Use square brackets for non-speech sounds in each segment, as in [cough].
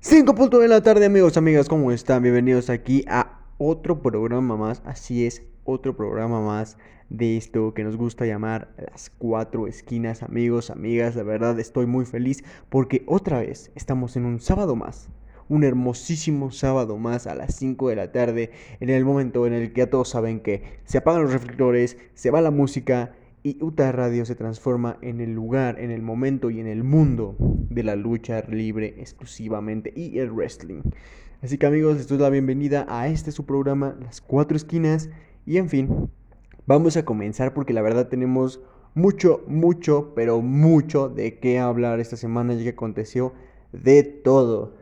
5 puntos de la tarde, amigos, amigas, ¿cómo están? Bienvenidos aquí a otro programa más. Así es, otro programa más de esto que nos gusta llamar las cuatro esquinas, amigos, amigas. La verdad, estoy muy feliz porque otra vez estamos en un sábado más. Un hermosísimo sábado más a las 5 de la tarde, en el momento en el que ya todos saben que se apagan los reflectores, se va la música y Utah Radio se transforma en el lugar, en el momento y en el mundo de la lucha libre exclusivamente y el wrestling. Así que amigos, les doy la bienvenida a este su programa, Las Cuatro Esquinas. Y en fin, vamos a comenzar porque la verdad tenemos mucho, mucho, pero mucho de qué hablar esta semana ya que aconteció de todo,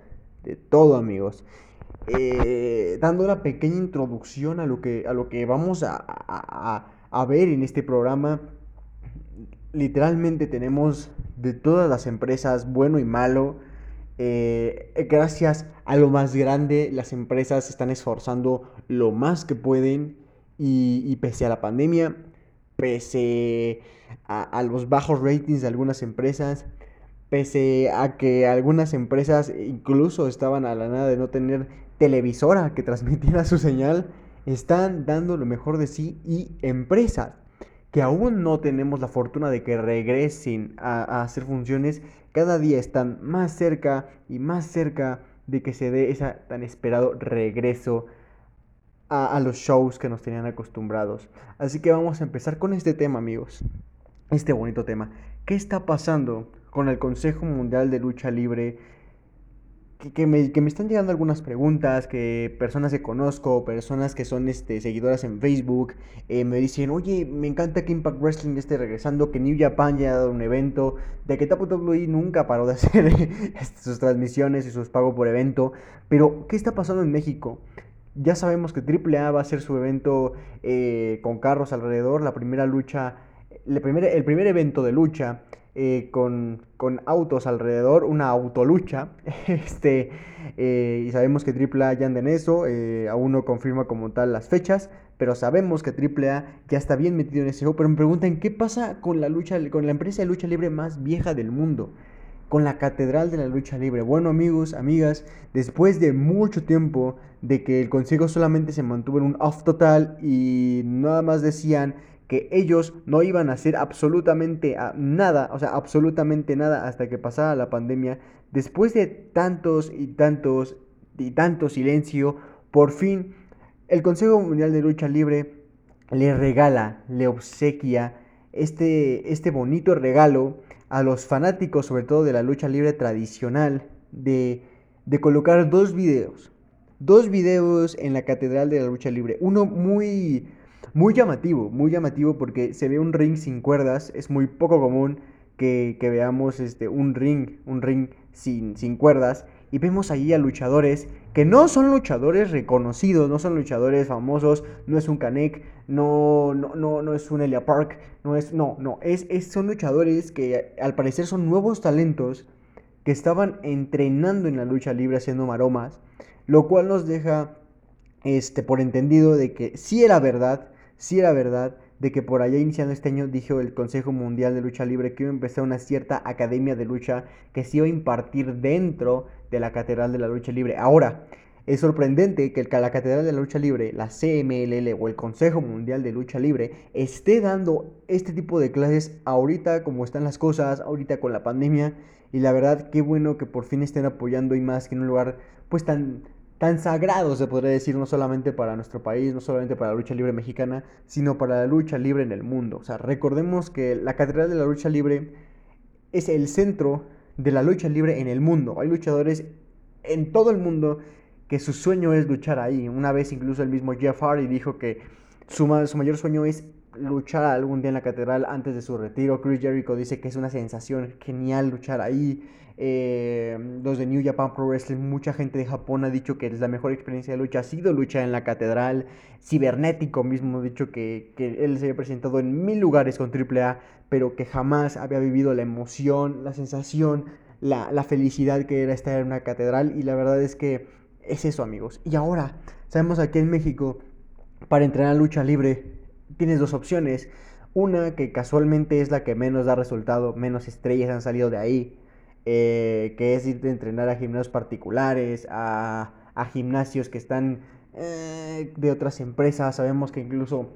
de todo amigos. Eh, dando una pequeña introducción a lo que, a lo que vamos a, a, a ver en este programa literalmente tenemos de todas las empresas, bueno y malo. Eh, gracias a lo más grande, las empresas se están esforzando lo más que pueden y, pese a la pandemia, pese a, los bajos ratings de algunas empresas, pese a que algunas empresas incluso estaban a la nada de no tener televisora que [laughs] transmitiera su señal, están dando lo mejor de sí y empresas que aún no tenemos la fortuna de que regresen a, hacer funciones, cada día están más cerca y más cerca de que se dé ese tan esperado regreso a, los shows que nos tenían acostumbrados. Así que vamos a empezar con este tema, amigos. Este bonito tema. ¿Qué está pasando con el Consejo Mundial de Lucha Libre que, me, están llegando algunas preguntas, que personas que conozco, personas que son este, seguidoras en Facebook, eh, me dicen, oye, me encanta que Impact Wrestling esté regresando, que New Japan ya ha dado un evento, de que WWE nunca paró de [laughs] hacer este, sus transmisiones y sus pagos por evento, pero ¿qué está pasando en México? Ya sabemos que AAA va a hacer su evento eh, con carros alrededor, la primera lucha, el primer evento de lucha eh, con, autos alrededor, una autolucha. [laughs] este, eh, y sabemos que AAA ya anda en eso, eh, aún no confirma como tal las fechas, pero sabemos que AAA ya está bien metido en ese juego. Pero me preguntan, ¿qué pasa con la, lucha, con la empresa de lucha libre más vieja del mundo? Con la catedral de la lucha libre. Bueno amigos, amigas, después de mucho tiempo de que el consejo solamente se mantuvo en un off total y nada más decían que ellos no iban a hacer absolutamente nada, o sea, absolutamente nada hasta que pasara la pandemia. Después de tantos y tantos y tanto silencio, por fin el Consejo Mundial de Lucha Libre le regala, le obsequia este, este bonito regalo a los fanáticos, sobre todo de la lucha libre tradicional, de, de colocar dos videos. Dos videos en la Catedral de la Lucha Libre. Uno muy muy llamativo, muy llamativo porque se ve un ring sin cuerdas, es muy poco común que, veamos este, un ring, un ring sin, sin cuerdas y vemos ahí a luchadores que no son luchadores reconocidos, no son luchadores famosos, no es un Kanek, no, no, no, no es un Elia Park, no es, no, no, es, es, son luchadores que al parecer son nuevos talentos que estaban entrenando en la lucha libre haciendo maromas, lo cual nos deja este, por entendido de que sí era verdad si era verdad de que por allá iniciando este año dijo el Consejo Mundial de Lucha Libre que iba a empezar una cierta academia de lucha que se iba a impartir dentro de la Catedral de la Lucha Libre. Ahora, es sorprendente que la Catedral de la Lucha Libre, la CMLL o el Consejo Mundial de Lucha Libre esté dando este tipo de clases ahorita como están las cosas, ahorita con la pandemia. Y la verdad, qué bueno que por fin estén apoyando y más que en un lugar pues tan tan sagrado, se podría decir, no solamente para nuestro país, no solamente para la lucha libre mexicana, sino para la lucha libre en el mundo. O sea, recordemos que la Catedral de la Lucha Libre es el centro de la lucha libre en el mundo. Hay luchadores en todo el mundo que su sueño es luchar ahí. Una vez incluso el mismo Jeff Hardy dijo que su, su mayor sueño es luchar algún día en la catedral antes de su retiro. Chris Jericho dice que es una sensación genial luchar ahí. Eh, los de New Japan Pro Wrestling, mucha gente de Japón ha dicho que es la mejor experiencia de lucha ha sido luchar en la catedral. Cibernético mismo ha dicho que, él se había presentado en mil lugares con AAA, pero que jamás había vivido la emoción, la sensación, la, la felicidad que era estar en una catedral. Y la verdad es que es eso, amigos. Y ahora, sabemos aquí en México, para entrenar lucha libre, tienes dos opciones. Una que casualmente es la que menos da resultado, menos estrellas han salido de ahí eh, que es ir a entrenar a gimnasios particulares, a, gimnasios que están eh, de otras empresas. Sabemos que incluso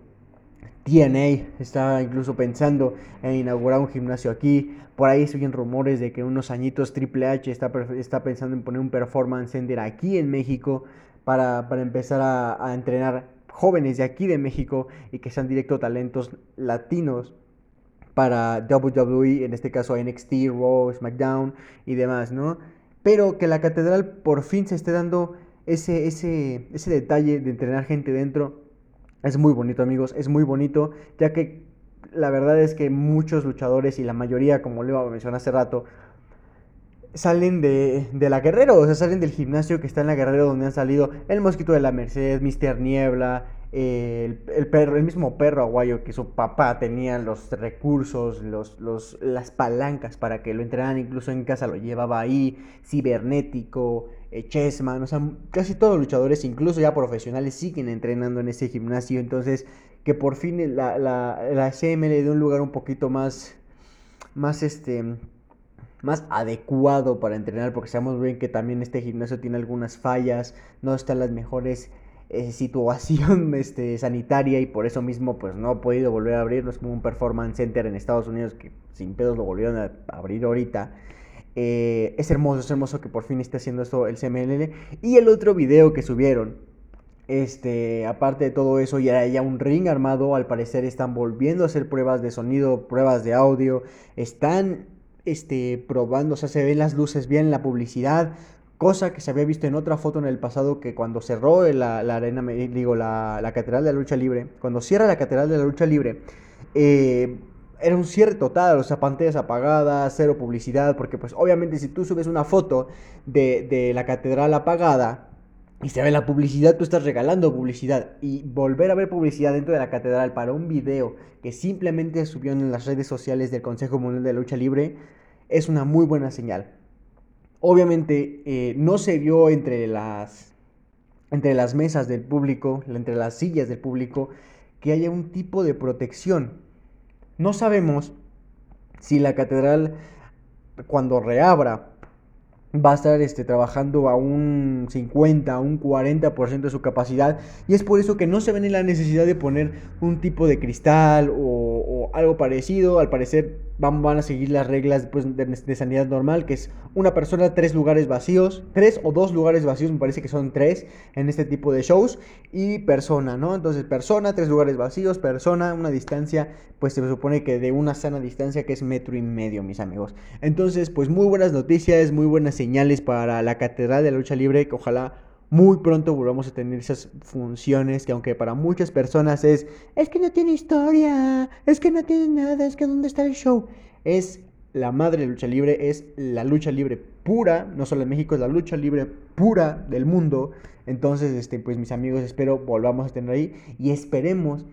TNA está incluso pensando en inaugurar un gimnasio aquí. Por ahí siguen rumores de que unos añitos Triple H está, está pensando en poner un performance center aquí en México para, empezar a, entrenar jóvenes de aquí de México y que sean directo talentos latinos para WWE, en este caso NXT, Raw, SmackDown y demás, ¿no? Pero que la catedral por fin se esté dando ese, ese, ese detalle de entrenar gente dentro es muy bonito, amigos, es muy bonito, ya que la verdad es que muchos luchadores y la mayoría, como le mencionar hace rato, salen de, de, la Guerrero, o sea, salen del gimnasio que está en la Guerrero donde han salido el Mosquito de la Merced, Mr. Niebla, el, perro, el mismo perro aguayo que su papá tenía los recursos, los, los, las palancas para que lo entrenaran, incluso en casa lo llevaba ahí, cibernético, eh, Chessman, o sea, casi todos los luchadores, incluso ya profesionales, siguen entrenando en ese gimnasio, entonces que por fin la, la, la dé un lugar un poquito más, más este más adecuado para entrenar porque sabemos bien que también este gimnasio tiene algunas fallas, no están las mejores eh, [laughs] situación este, sanitaria y por eso mismo pues no ha podido volver a abrir, no es como un performance center en Estados Unidos que sin pedos lo volvieron a abrir ahorita. Eh, es hermoso, es hermoso que por fin esté haciendo esto el CMLL. Y el otro video que subieron, este, aparte de todo eso, ya hay un ring armado. Al parecer están volviendo a hacer pruebas de sonido, pruebas de audio. Están este, probando, o sea, se ven las luces bien, la publicidad. Cosa que se había visto en otra foto en el pasado que cuando cerró la, arena, digo, la, la, Catedral de la Lucha Libre, cuando cierra la Catedral de la Lucha Libre, eh, era un cierre total, o sea, pantallas apagadas, cero publicidad, porque pues obviamente si tú subes una foto de, de la catedral apagada y se ve la publicidad, tú estás regalando publicidad. Y volver a ver publicidad dentro de la catedral para un video que simplemente subió en las redes sociales del Consejo Mundial de Lucha Libre es una muy buena señal. Obviamente eh, no se vio entre las, entre las mesas del público, entre las sillas del público, que haya un tipo de protección. No sabemos si la catedral cuando reabra va a estar este, trabajando a un 50, a un 40% de su capacidad. Y es por eso que no se ven en la necesidad de poner un tipo de cristal o, algo parecido. Al parecer van, van a seguir las reglas pues, de, sanidad normal, que es una persona, tres lugares vacíos. Tres o dos lugares vacíos, me parece que son tres en este tipo de shows. Y persona, ¿no? Entonces persona, tres lugares vacíos, persona, una distancia, pues se supone que de una sana distancia que es metro y medio, mis amigos. Entonces, pues muy buenas noticias, muy buenas señales para la Catedral de la Lucha Libre, que ojalá muy pronto volvamos a tener esas funciones que aunque para muchas personas es, es que no tiene historia, es que no tiene nada, es que dónde está el show, es la madre de lucha libre, es la lucha libre pura, no solo en México, es la lucha libre pura del mundo. Entonces, este, pues mis amigos, espero volvamos a tener ahí y esperemos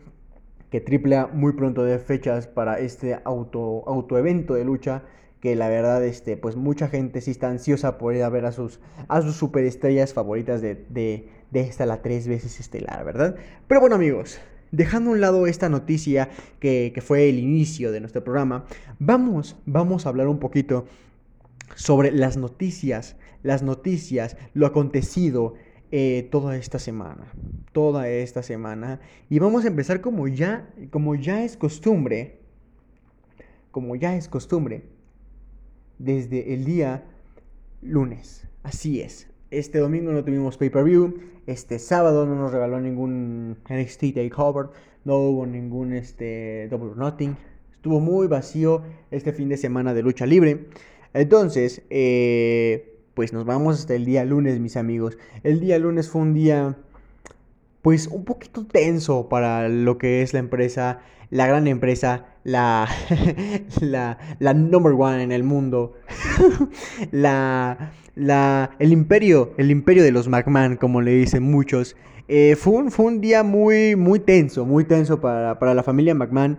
que AAA muy pronto dé fechas para este auto, autoevento de lucha que la verdad, este, pues mucha gente sí está ansiosa por ir a ver a sus, a sus superestrellas favoritas de, de, de esta la tres veces estelar, ¿verdad? Pero bueno amigos, dejando a un lado esta noticia que, que, fue el inicio de nuestro programa, vamos, vamos a hablar un poquito sobre las noticias, las noticias, lo acontecido eh, toda esta semana, toda esta semana, y vamos a empezar como ya, como ya es costumbre, como ya es costumbre, desde el día lunes. Así es. Este domingo no tuvimos pay-per-view. Este sábado no nos regaló ningún NXT Takeover. No hubo ningún este, Double Nothing. Estuvo muy vacío este fin de semana de lucha libre. Entonces, eh, pues nos vamos hasta el día lunes, mis amigos. El día lunes fue un día, pues un poquito tenso para lo que es la empresa, la gran empresa la, [laughs] la, la number one en el mundo, [laughs] la, la, el imperio, el imperio de los McMahon, como le dicen muchos. Eh, fue, un, fue, un, día muy, muy tenso, muy tenso para, para la familia McMahon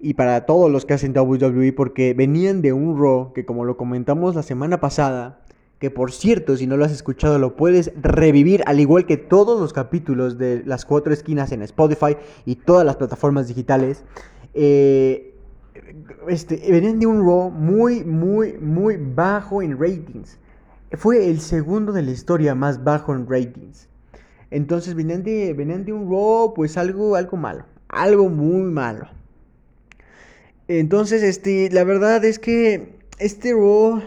y para todos los que hacen WWE porque venían de un Raw que como lo comentamos la semana pasada, que por cierto, si no lo has escuchado, lo puedes revivir, al igual que todos los capítulos de las cuatro esquinas en Spotify y todas las plataformas digitales. Eh, este, venían de un Raw muy, muy, muy bajo en ratings. Fue el segundo de la historia más bajo en ratings. Entonces venían de, venían de un Raw, pues algo, algo malo. Algo muy malo. Entonces, este, la verdad es que este Raw,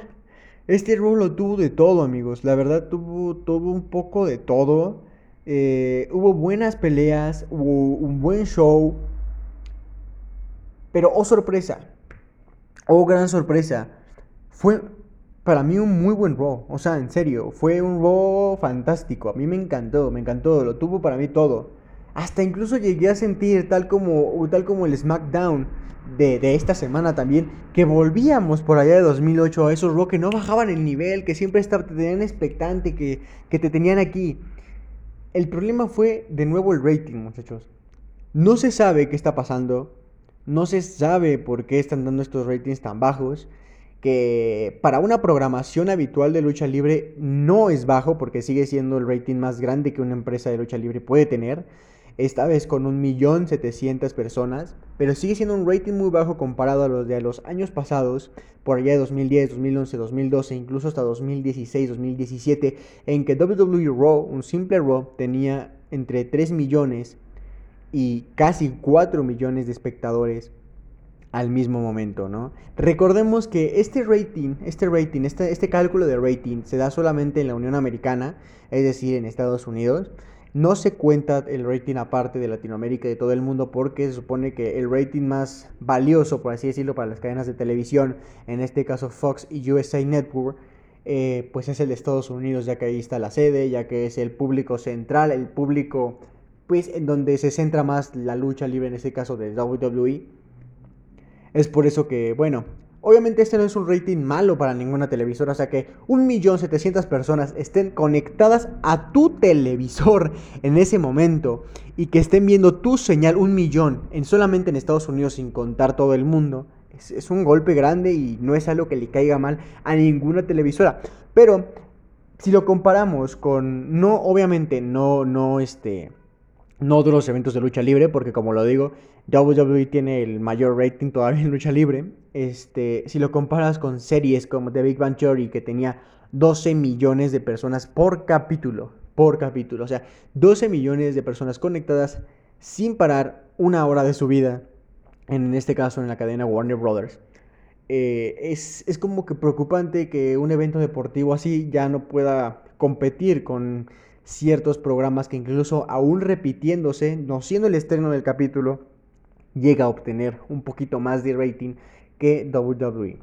este Raw lo tuvo de todo, amigos. La verdad tuvo, tuvo un poco de todo. Eh, hubo buenas peleas, hubo un buen show. Pero, oh sorpresa, oh gran sorpresa, fue para mí un muy buen Raw. O sea, en serio, fue un Raw fantástico. A mí me encantó, me encantó, lo tuvo para mí todo. Hasta incluso llegué a sentir, tal como, tal como el SmackDown de, esta semana también, que volvíamos por allá de 2008 a esos Raw que no bajaban el nivel, que siempre te tenían expectante, que, que te tenían aquí. El problema fue de nuevo el rating, muchachos. No se sabe qué está pasando, no se sabe por qué están dando estos ratings tan bajos, que para una programación habitual de lucha libre no es bajo porque sigue siendo el rating más grande que una empresa de lucha libre puede tener, esta vez con 1.700.000 personas, pero sigue siendo un rating muy bajo comparado a los de los años pasados, por allá de 2010, 2011, 2012, incluso hasta 2016, 2017, en que WWE Raw, un simple Raw, tenía entre 3 millones y casi 4 millones de espectadores al mismo momento, ¿no? Recordemos que este rating, este rating, este, este cálculo de rating se da solamente en la Unión Americana, es decir, en Estados Unidos. No se cuenta el rating aparte de Latinoamérica y de todo el mundo porque se supone que el rating más valioso, por así decirlo, para las cadenas de televisión, en este caso Fox y USA Network, eh, pues es el de Estados Unidos, ya que ahí está la sede, ya que es el público central, el público pues en donde se centra más la lucha libre, en este caso de WWE. Es por eso que, bueno, obviamente este no es un rating malo para ninguna televisora, o sea que 1.700.000 personas estén conectadas a tu televisor en ese momento y que estén viendo tu señal un millón en solamente en Estados Unidos sin contar todo el mundo. Es, un golpe grande y no es algo que le caiga mal a ninguna televisora. Pero si lo comparamos con, no, obviamente no, no, este, no otros eventos de lucha libre, porque como lo digo, WWE tiene el mayor rating todavía en lucha libre. Este, si lo comparas con series como The Big Bang Theory, que tenía 12 millones de personas por capítulo, por capítulo, o sea, 12 millones de personas conectadas sin parar una hora de su vida, en este caso en la cadena Warner Brothers. Eh, es, es como que preocupante que un evento deportivo así ya no pueda competir con ciertos programas que incluso aún repitiéndose, no siendo el estreno del capítulo, llega a obtener un poquito más de rating que WWE.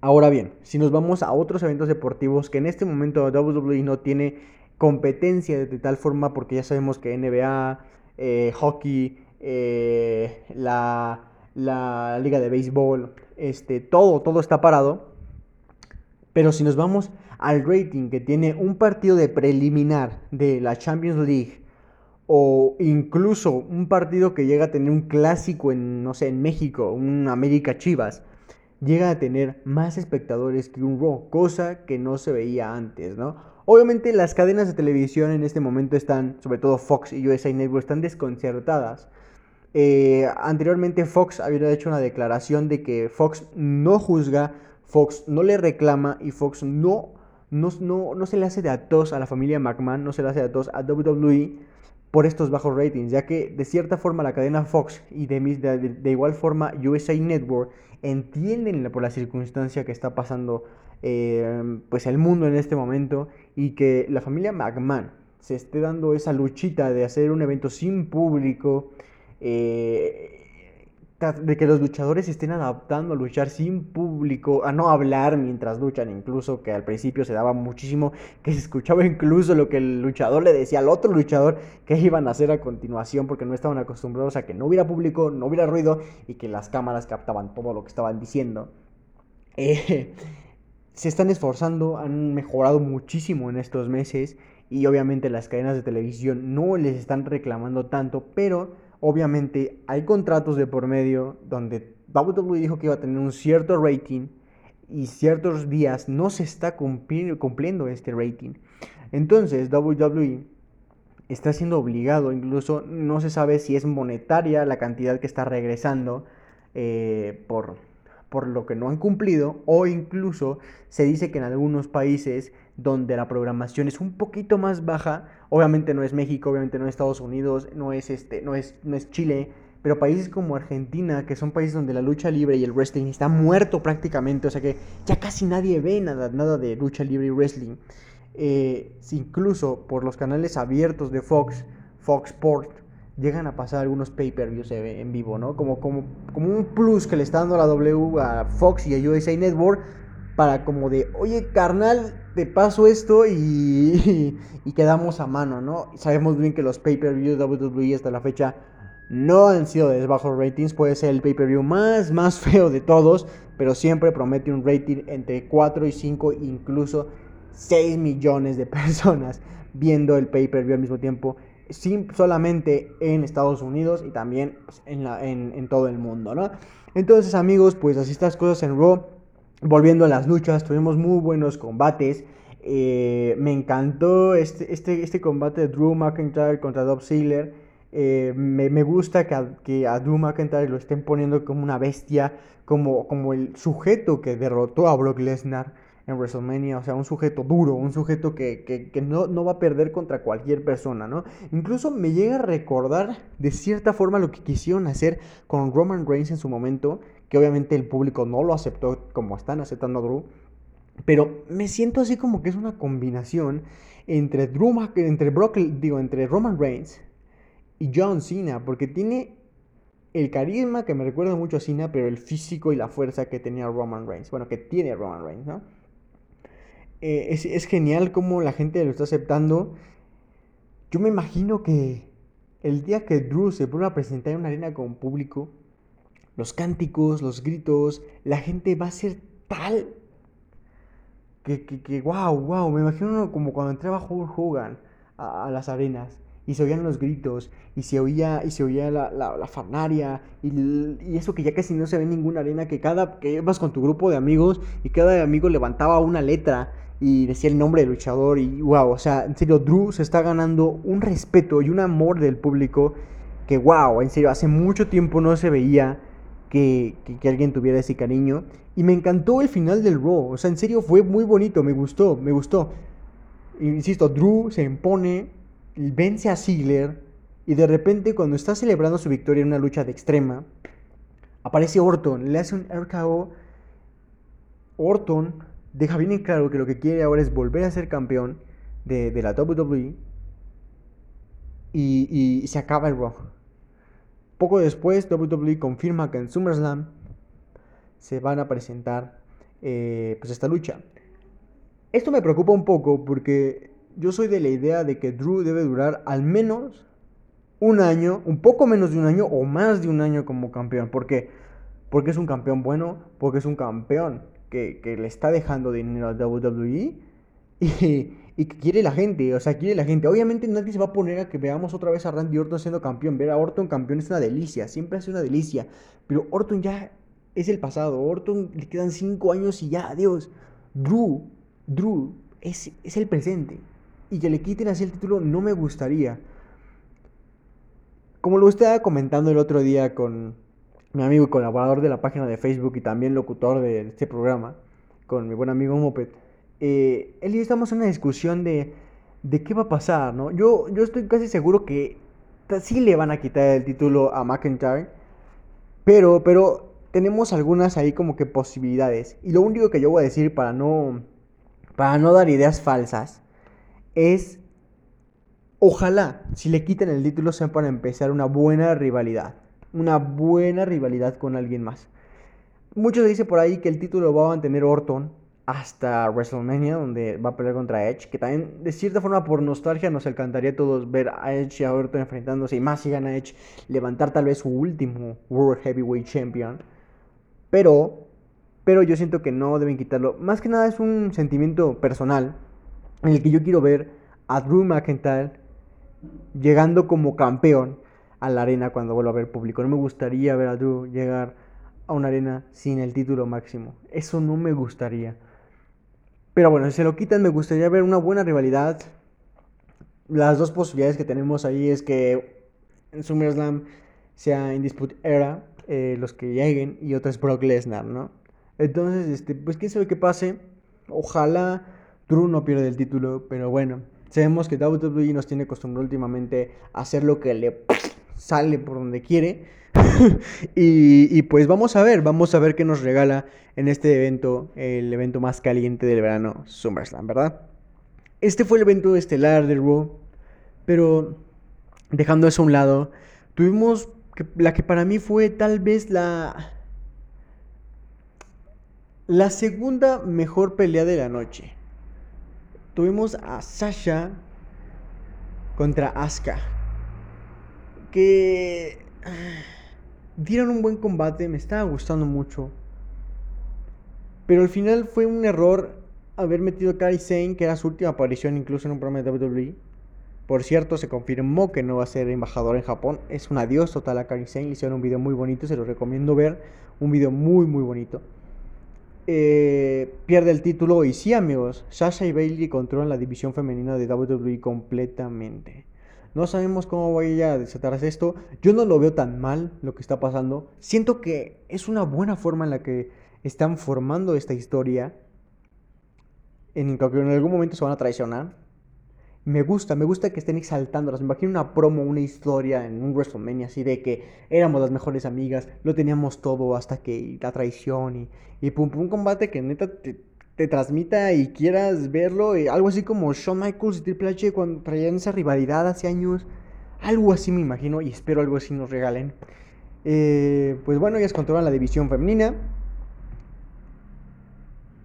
Ahora bien, si nos vamos a otros eventos deportivos que en este momento WWE no tiene competencia de tal forma porque ya sabemos que NBA, eh, hockey, eh, la, la, liga de béisbol, este, todo, todo está parado. Pero si nos vamos al rating que tiene un partido de preliminar de la Champions League o incluso un partido que llega a tener un clásico en, no sé, en México, un América Chivas, llega a tener más espectadores que un Raw, cosa que no se veía antes, ¿no? Obviamente las cadenas de televisión en este momento están, sobre todo Fox y USA Network, están desconcertadas. Eh, anteriormente Fox había hecho una declaración de que Fox no juzga, Fox no le reclama y Fox no no, se le hace de a tos a la familia McMahon, no se le hace de a tos a WWE por estos bajos ratings, ya que de cierta forma la cadena Fox y de, de, igual forma USA Network entienden por la circunstancia que está pasando eh, pues el mundo en este momento y que la familia McMahon se esté dando esa luchita de hacer un evento sin público, eh, de que los luchadores estén adaptando a luchar sin público, a no hablar mientras luchan, incluso que al principio se daba muchísimo, que se escuchaba incluso lo que el luchador le decía al otro luchador que iban a hacer a continuación porque no estaban acostumbrados a que no hubiera público, no hubiera ruido y que las cámaras captaban todo lo que estaban diciendo. Eh, se están esforzando, han mejorado muchísimo en estos meses y obviamente las cadenas de televisión no les están reclamando tanto, pero obviamente hay contratos de por medio donde WWE dijo que iba a tener un cierto rating y ciertos días no se está cumpliendo este rating. Entonces WWE está siendo obligado, incluso no se sabe si es monetaria la cantidad que está regresando eh, por, por lo que no han cumplido o incluso se dice que en algunos países donde la programación es un poquito más baja, obviamente no es México, obviamente no es Estados Unidos, no es, este, no es, no es Chile, pero países como Argentina, que son países donde la lucha libre y el wrestling está muerto prácticamente, o sea que ya casi nadie ve nada, nada de lucha libre y wrestling. Eh, incluso por los canales abiertos de Fox, Fox Sport, llegan a pasar algunos pay-per-views en vivo, ¿no? Como, como, como un plus que le está dando la W a Fox y a USA Network para como de, oye, carnal, te paso esto y, [laughs] y, quedamos a mano, ¿no? Sabemos bien que los pay-per-views WWE hasta la fecha no han sido de bajos ratings, puede ser el pay-per-view más, más [laughs] feo de todos, pero siempre promete un rating entre 4 y 5, incluso 6 millones de [laughs] personas viendo el pay-per-view al mismo tiempo, sin, solamente en Estados Unidos y también pues, en, en, todo el mundo, ¿no? Entonces amigos, pues así estas cosas en Raw, volviendo a las luchas, tuvimos muy buenos combates, eh, me encantó este, este, este combate de Drew McIntyre contra Dob Ziggler, eh, me, gusta que a, que a, Drew McIntyre lo estén poniendo como una bestia, como, como el sujeto que derrotó a Brock Lesnar en WrestleMania, o sea, un sujeto duro, un sujeto que, no, no, va a perder contra cualquier persona, ¿no? Incluso me llega a recordar de cierta forma lo que quisieron hacer con Roman Reigns en su momento, que obviamente el público no lo aceptó como están aceptando a Drew, pero me siento así como que es una combinación entre Drew, entre Brock, digo, entre Roman Reigns y John Cena, porque tiene el carisma que me recuerda mucho a Cena, pero el físico y la fuerza que tenía Roman Reigns. Bueno, que tiene Roman Reigns, ¿no? Eh, es, genial cómo la gente lo está aceptando. Yo me imagino que el día que Drew se vuelva a presentar en una arena con público, los cánticos, los gritos, la gente va a ser tal que, que, que wow, wow, me imagino como cuando entraba Hulk Hogan a las arenas y se oían los gritos, y se oía, y se oía la, la, y, y, eso que ya casi no se ve en ninguna arena, que cada que ibas con tu grupo de amigos, y cada amigo levantaba una letra y decía el nombre del luchador, y wow, o sea, en serio, Drew se está ganando un respeto y un amor del público que wow, en serio, hace mucho tiempo no se veía que, que, que alguien tuviera ese cariño, y me encantó el final del Raw, o sea, en serio fue muy bonito, me gustó, me gustó. Insisto, Drew se impone, vence a Ziggler y de repente cuando está celebrando su victoria en una lucha de extrema, aparece Orton, le hace un RKO. Orton deja bien en claro que lo que quiere ahora es volver a ser campeón de, la WWE y, se acaba el Raw. Poco después, WWE confirma que en SummerSlam se van a presentar eh, pues esta lucha. Esto me preocupa un poco porque yo soy de la idea de que Drew debe durar al menos un año, un poco menos de un año o más de un año como campeón. ¿Por qué? Porque es un campeón bueno, porque es un campeón que, le está dejando dinero a WWE y, que quiere la gente, o sea, quiere la gente. Obviamente nadie se va a poner a que veamos otra vez a Randy Orton siendo campeón. Ver a Orton campeón es una delicia, siempre es una delicia. Pero Orton ya es el pasado, Orton le quedan cinco años y ya, adiós. Drew, Drew es, es el presente y que le quiten así el título no me gustaría. Como lo estaba comentando el otro día con mi amigo y colaborador de la página de Facebook y también locutor de este programa, con mi buen amigo Moped, eh, él y yo estamos en una discusión de, de qué va a pasar, ¿no? Yo, yo estoy casi seguro que sí le van a quitar el título a McIntyre, pero, pero tenemos algunas ahí como que posibilidades. Y lo único que yo voy a decir para no, para no dar ideas falsas es, ojalá, si le quiten el título, sea para empezar una buena rivalidad. Una buena rivalidad con alguien más. Muchos dicen por ahí que el título va a mantener Orton hasta WrestleMania, donde va a pelear contra Edge, que también de cierta forma por nostalgia nos encantaría a todos ver a Edge y a Orton enfrentándose, y más si gana Edge, levantar tal vez su último World Heavyweight Champion. Pero, pero yo siento que no deben quitarlo. Más que nada es un sentimiento personal, en el que yo quiero ver a Drew McIntyre llegando como campeón a la arena cuando vuelva a ver público. No me gustaría ver a Drew llegar a una arena sin el título máximo. Eso no me gustaría. Pero bueno, si se lo quitan, me gustaría ver una buena rivalidad. Las dos posibilidades que tenemos ahí es que en SummerSlam sea en Dispute Era eh, los que lleguen, y otro es Brock Lesnar, ¿no? Entonces, este, pues quién sabe qué pase. Ojalá Drew no pierda el título, pero bueno, sabemos que WWE nos tiene acostumbrado últimamente a hacer lo que le sale por donde quiere. [laughs] y, pues vamos a ver, vamos a ver qué nos regala en este evento, el evento más caliente del verano, SummerSlam, ¿verdad? Este fue el evento estelar de Raw, pero dejando eso a un lado, tuvimos la que para mí fue tal vez la la segunda mejor pelea de la noche. Tuvimos a Sasha contra Asuka. Que ah, dieron un buen combate, me estaba gustando mucho. Pero al final fue un error haber metido a Kairi Sane, que era su última aparición incluso en un programa de WWE. Por cierto, se confirmó que no va a ser embajador en Japón. Es un adiós total a Kairi Sane. Le hicieron un video muy bonito, se lo recomiendo ver. Un video muy, muy bonito. Eh, pierde el título. Y sí, amigos, Sasha y Bailey controlan la división femenina de WWE completamente. No sabemos cómo vaya a desatarse esto. Yo no lo veo tan mal lo que está pasando. Siento que es una buena forma en la que están formando esta historia. En que en algún momento se van a traicionar. Me gusta, me gusta que estén exaltándolas. Me imagino una promo, una historia en un WrestleMania así de que éramos las mejores amigas, lo teníamos todo hasta que la traición y, y pum pum combate que neta te, transmita y quieras verlo. Eh, algo así como Shawn Michaels y Triple H cuando traían esa rivalidad hace años. Algo así me imagino y espero algo así nos regalen. Eh, pues bueno, ellas controlan la división femenina.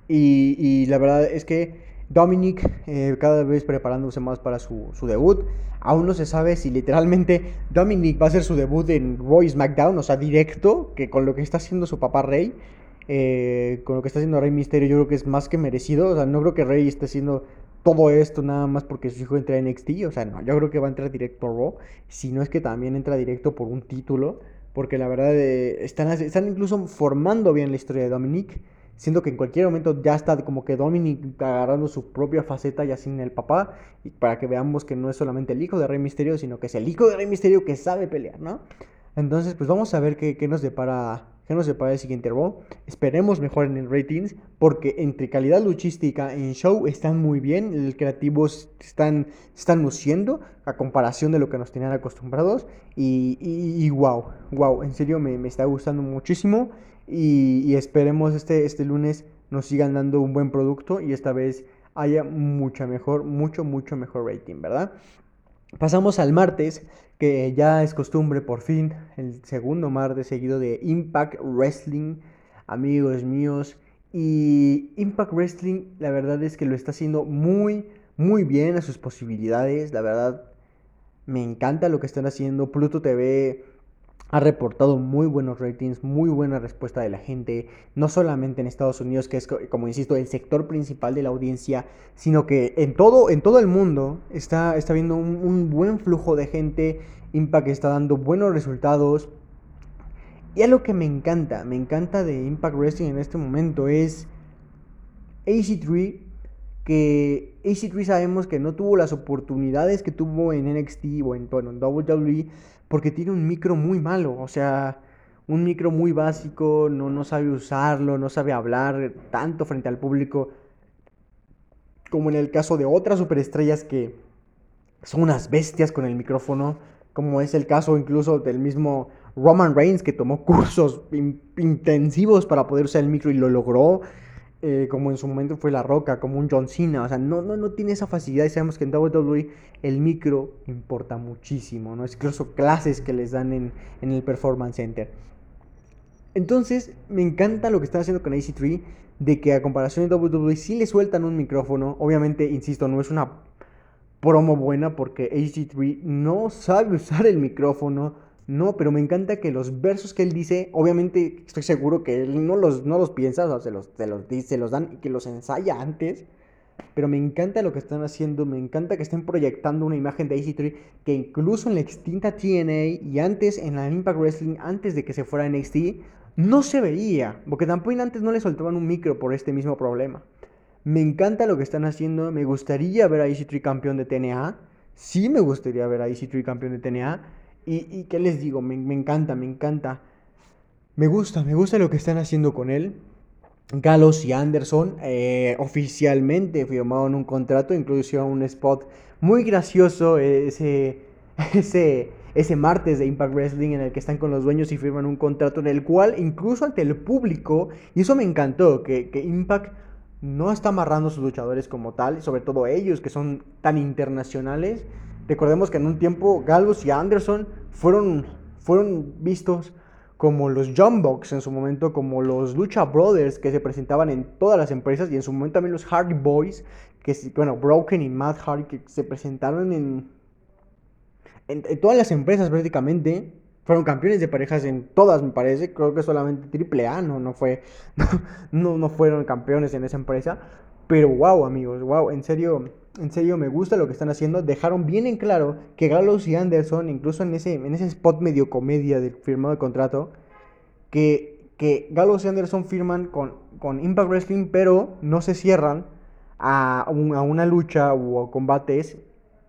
Y, y la verdad es que Dominic eh, cada vez preparándose más para su, debut. Aún no se sabe si literalmente Dominic va a hacer su debut en Raw SmackDown, o sea, directo, que con lo que está haciendo su papá Rey, eh, con lo que está haciendo Rey Misterio, yo creo que es más que merecido. O sea, no creo que Rey esté haciendo todo esto nada más porque su hijo entra en NXT. O sea, no, yo creo que va a entrar directo a. Si no es que también entra directo por un título. Porque la verdad eh, están, están incluso formando bien la historia de Dominic. Siento que en cualquier momento ya está como que Dominic agarrando su propia faceta ya sin el papá. Y para que veamos que no es solamente el hijo de Rey Misterio, sino que es el hijo de Rey Misterio que sabe pelear, ¿no? Entonces, pues vamos a ver qué, nos depara. ¿Qué nos depara el siguiente Raw? Esperemos mejoren en ratings, porque entre calidad luchística en show están muy bien, el creativo están, están luciendo a comparación de lo que nos tenían acostumbrados. Y, y, wow, wow, en serio me, me está gustando muchísimo. Y, esperemos este, este lunes nos sigan dando un buen producto y esta vez haya mucho mejor, mucho, mucho mejor rating, ¿verdad? Pasamos al martes, que ya es costumbre por fin, el segundo martes seguido de Impact Wrestling, amigos míos. Y Impact Wrestling, la verdad es que lo está haciendo muy, muy bien a sus posibilidades. La verdad, me encanta lo que están haciendo. Pluto TV ha reportado muy buenos ratings, muy buena respuesta de la gente, no solamente en Estados Unidos, que es, como insisto, el sector principal de la audiencia, sino que en todo, en todo el mundo está, está viendo un, buen flujo de gente, Impact está dando buenos resultados. Y algo que me encanta, me encanta de Impact Wrestling en este momento es AC3, que AC3 sabemos que no tuvo las oportunidades que tuvo en NXT o en, bueno, en WWE, porque tiene un micro muy malo, o sea, un micro muy básico, no, no sabe usarlo, no sabe hablar tanto frente al público, como en el caso de otras superestrellas que son unas bestias con el micrófono, como es el caso incluso del mismo Roman Reigns que tomó [laughs] cursos intensivos para poder usar el micro y lo logró. Eh, como en su momento fue La Roca, como un John Cena, o sea, no, no, no tiene esa facilidad y sabemos que en WWE el micro importa muchísimo, ¿no? Es incluso clases que les dan en, en el Performance Center. Entonces, me encanta lo que están haciendo con AC3, de que a comparación de WWE sí le sueltan un micrófono, obviamente, insisto, no es una promo buena porque AC3 no sabe usar el micrófono, no, pero me encanta que los versos que él dice, obviamente estoy seguro que él no los, no los piensa, se los, se los, se los dan y que los ensaya antes. Pero me encanta lo que están haciendo, me encanta que estén proyectando una imagen de AC3 que incluso en la extinta TNA y antes en la Impact Wrestling, antes de que se fuera NXT, no se veía, porque tampoco antes no le soltaban un micro por este mismo problema. Me encanta lo que están haciendo, me gustaría ver a AC3 campeón de TNA, sí me gustaría ver a AC3 campeón de TNA, y, qué les digo, me, encanta, me encanta. me gusta, me gusta lo que están haciendo con él. Gallows y Anderson eh, oficialmente firmaron un contrato, incluso un spot muy gracioso ese, [laughs] ese, ese martes de Impact Wrestling en el que están con los dueños y firman un contrato en el cual incluso ante el público, y eso me encantó, que, que Impact no está amarrando a sus luchadores como tal, sobre todo ellos que son tan internacionales. Recordemos que en un tiempo Gallows y Anderson fueron, fueron vistos como los Jumbox en su momento, como los Lucha Brothers que se presentaban en todas las empresas y en su momento también los Hardy Boys, que bueno, Broken y Mad Hardy que se presentaron en, en, todas las empresas prácticamente. Fueron campeones de parejas en todas, me parece. Creo que solamente AAA no, no, fue, [laughs] no, no fueron campeones en esa empresa. Pero wow, amigos, wow, en serio, en serio me gusta lo que están haciendo. Dejaron bien en claro que Gallows y Anderson, incluso en ese, en ese spot medio comedia del firmado de contrato, que, que Gallows y Anderson firman con, con Impact Wrestling, pero no se cierran a, a una lucha o combates.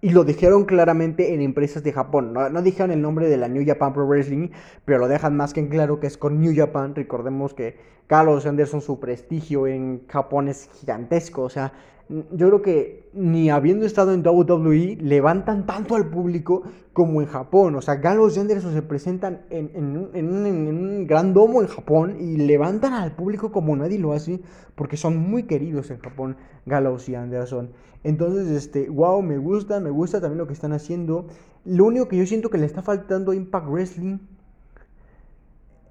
Y lo dijeron claramente en empresas de Japón. No, no dijeron el nombre de la New Japan Pro Wrestling, pero lo dejan más que en claro que es con New Japan. Recordemos que Carlos Anderson, su prestigio en Japón es gigantesco. O sea, yo creo que ni habiendo estado en WWE levantan tanto al público como en Japón. O sea, Gallows y Anderson se presentan en, un, gran domo en Japón y levantan al público como nadie lo hace porque son muy queridos en Japón, Gallows y Anderson. Entonces, este, wow, me gusta, me gusta también lo que están haciendo. Lo único que yo siento que le está faltando a Impact Wrestling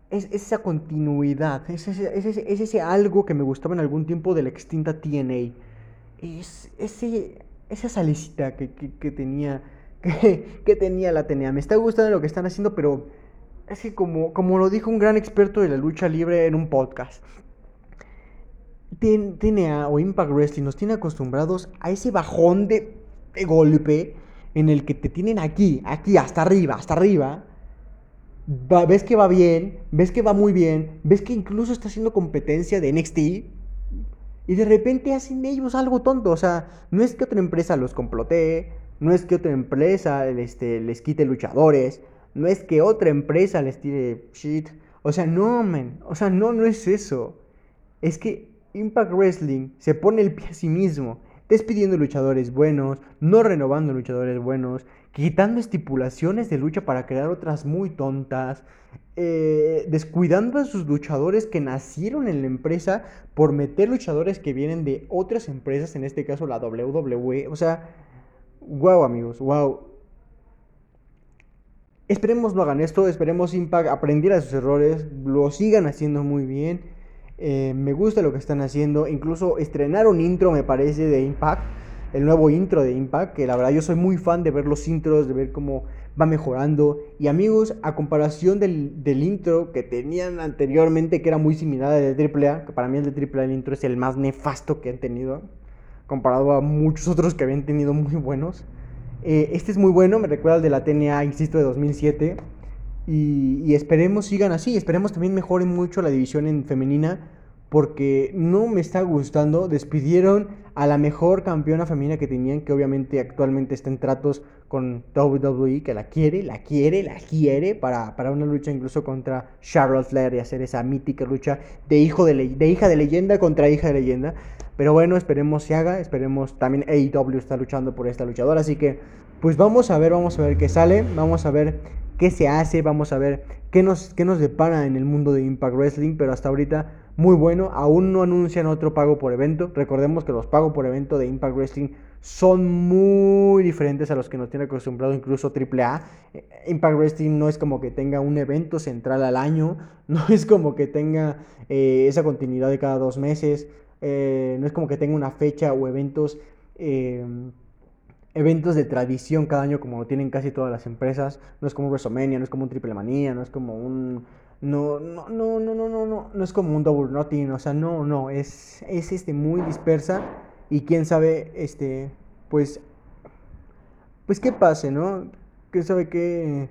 es, esa continuidad, es ese, es, es ese algo que me gustaba en algún tiempo de la extinta TNA es ese, esa salecita que, tenía [laughs] que, tenía la TNA. Me está gustando lo que están haciendo, pero es que como, como lo dijo un gran experto de la lucha libre en un podcast, TNA o Impact Wrestling nos tiene acostumbrados a ese bajón de golpe en el que te tienen aquí, aquí, hasta arriba, hasta arriba. ves que va bien, ves que va muy bien, ves que incluso está haciendo competencia de NXT, y de repente hacen ellos algo tonto. O sea, no es que otra empresa los complotee, no es que otra empresa este, les quite luchadores, no es que otra empresa les tire shit. O sea, no, man. O sea, no, no es eso. Es que Impact Wrestling se pone el pie a sí mismo, despidiendo luchadores buenos, no renovando luchadores buenos, quitando estipulaciones de lucha para crear otras muy tontas, eh, descuidando a sus luchadores que nacieron en la empresa por meter luchadores que vienen de otras empresas, en este caso la WWE. O sea, wow amigos, wow. Esperemos no hagan esto, esperemos Impact aprendiera de sus errores, lo sigan haciendo muy bien. Eh, me gusta lo que están haciendo, incluso estrenaron intro me parece de Impact el nuevo intro de Impact, que la verdad yo soy muy fan de ver los intros, de ver cómo va mejorando. Y amigos, a comparación del, del intro que tenían anteriormente, que era muy similar al de AAA, que para mí el de AAA el intro es el más nefasto que han tenido, comparado a muchos otros que habían tenido muy buenos. Eh, este es muy bueno, me recuerda al de la TNA, insisto, de 2007. Y, y esperemos sigan así, esperemos también mejoren mucho la división en femenina porque no me está gustando. Despidieron a la mejor campeona femenina que tenían, que obviamente actualmente está en tratos con WWE, que la quiere, la quiere, la quiere, para, para una lucha incluso contra Charlotte Flair y hacer esa mítica lucha de, hijo de, de hija de leyenda contra hija de leyenda. Pero bueno, esperemos se haga, esperemos también AEW está luchando por esta luchadora, así que pues vamos a ver, vamos a ver qué sale, vamos a ver qué se hace, vamos a ver qué nos, qué nos depara en el mundo de Impact Wrestling, pero hasta ahorita muy bueno. Aún no anuncian otro pago por evento. Recordemos que los pagos por evento de Impact Wrestling son muy diferentes a los que nos tiene acostumbrado incluso AAA. Eh, Impact Wrestling no es como que tenga un evento central al año, [laughs] no es como que tenga eh, esa continuidad de cada dos meses, eh, no es como que tenga una fecha o eventos. eventos de tradición cada año como lo tienen casi todas las empresas, no es como un WrestleMania, no es como un Triple Manía, no es como un no, no, no, no, no, no, no, es como un double nothing, o sea, no, no, es, es este muy dispersa y quién sabe, este, pues, pues qué pase, ¿no? ¿Quién sabe qué,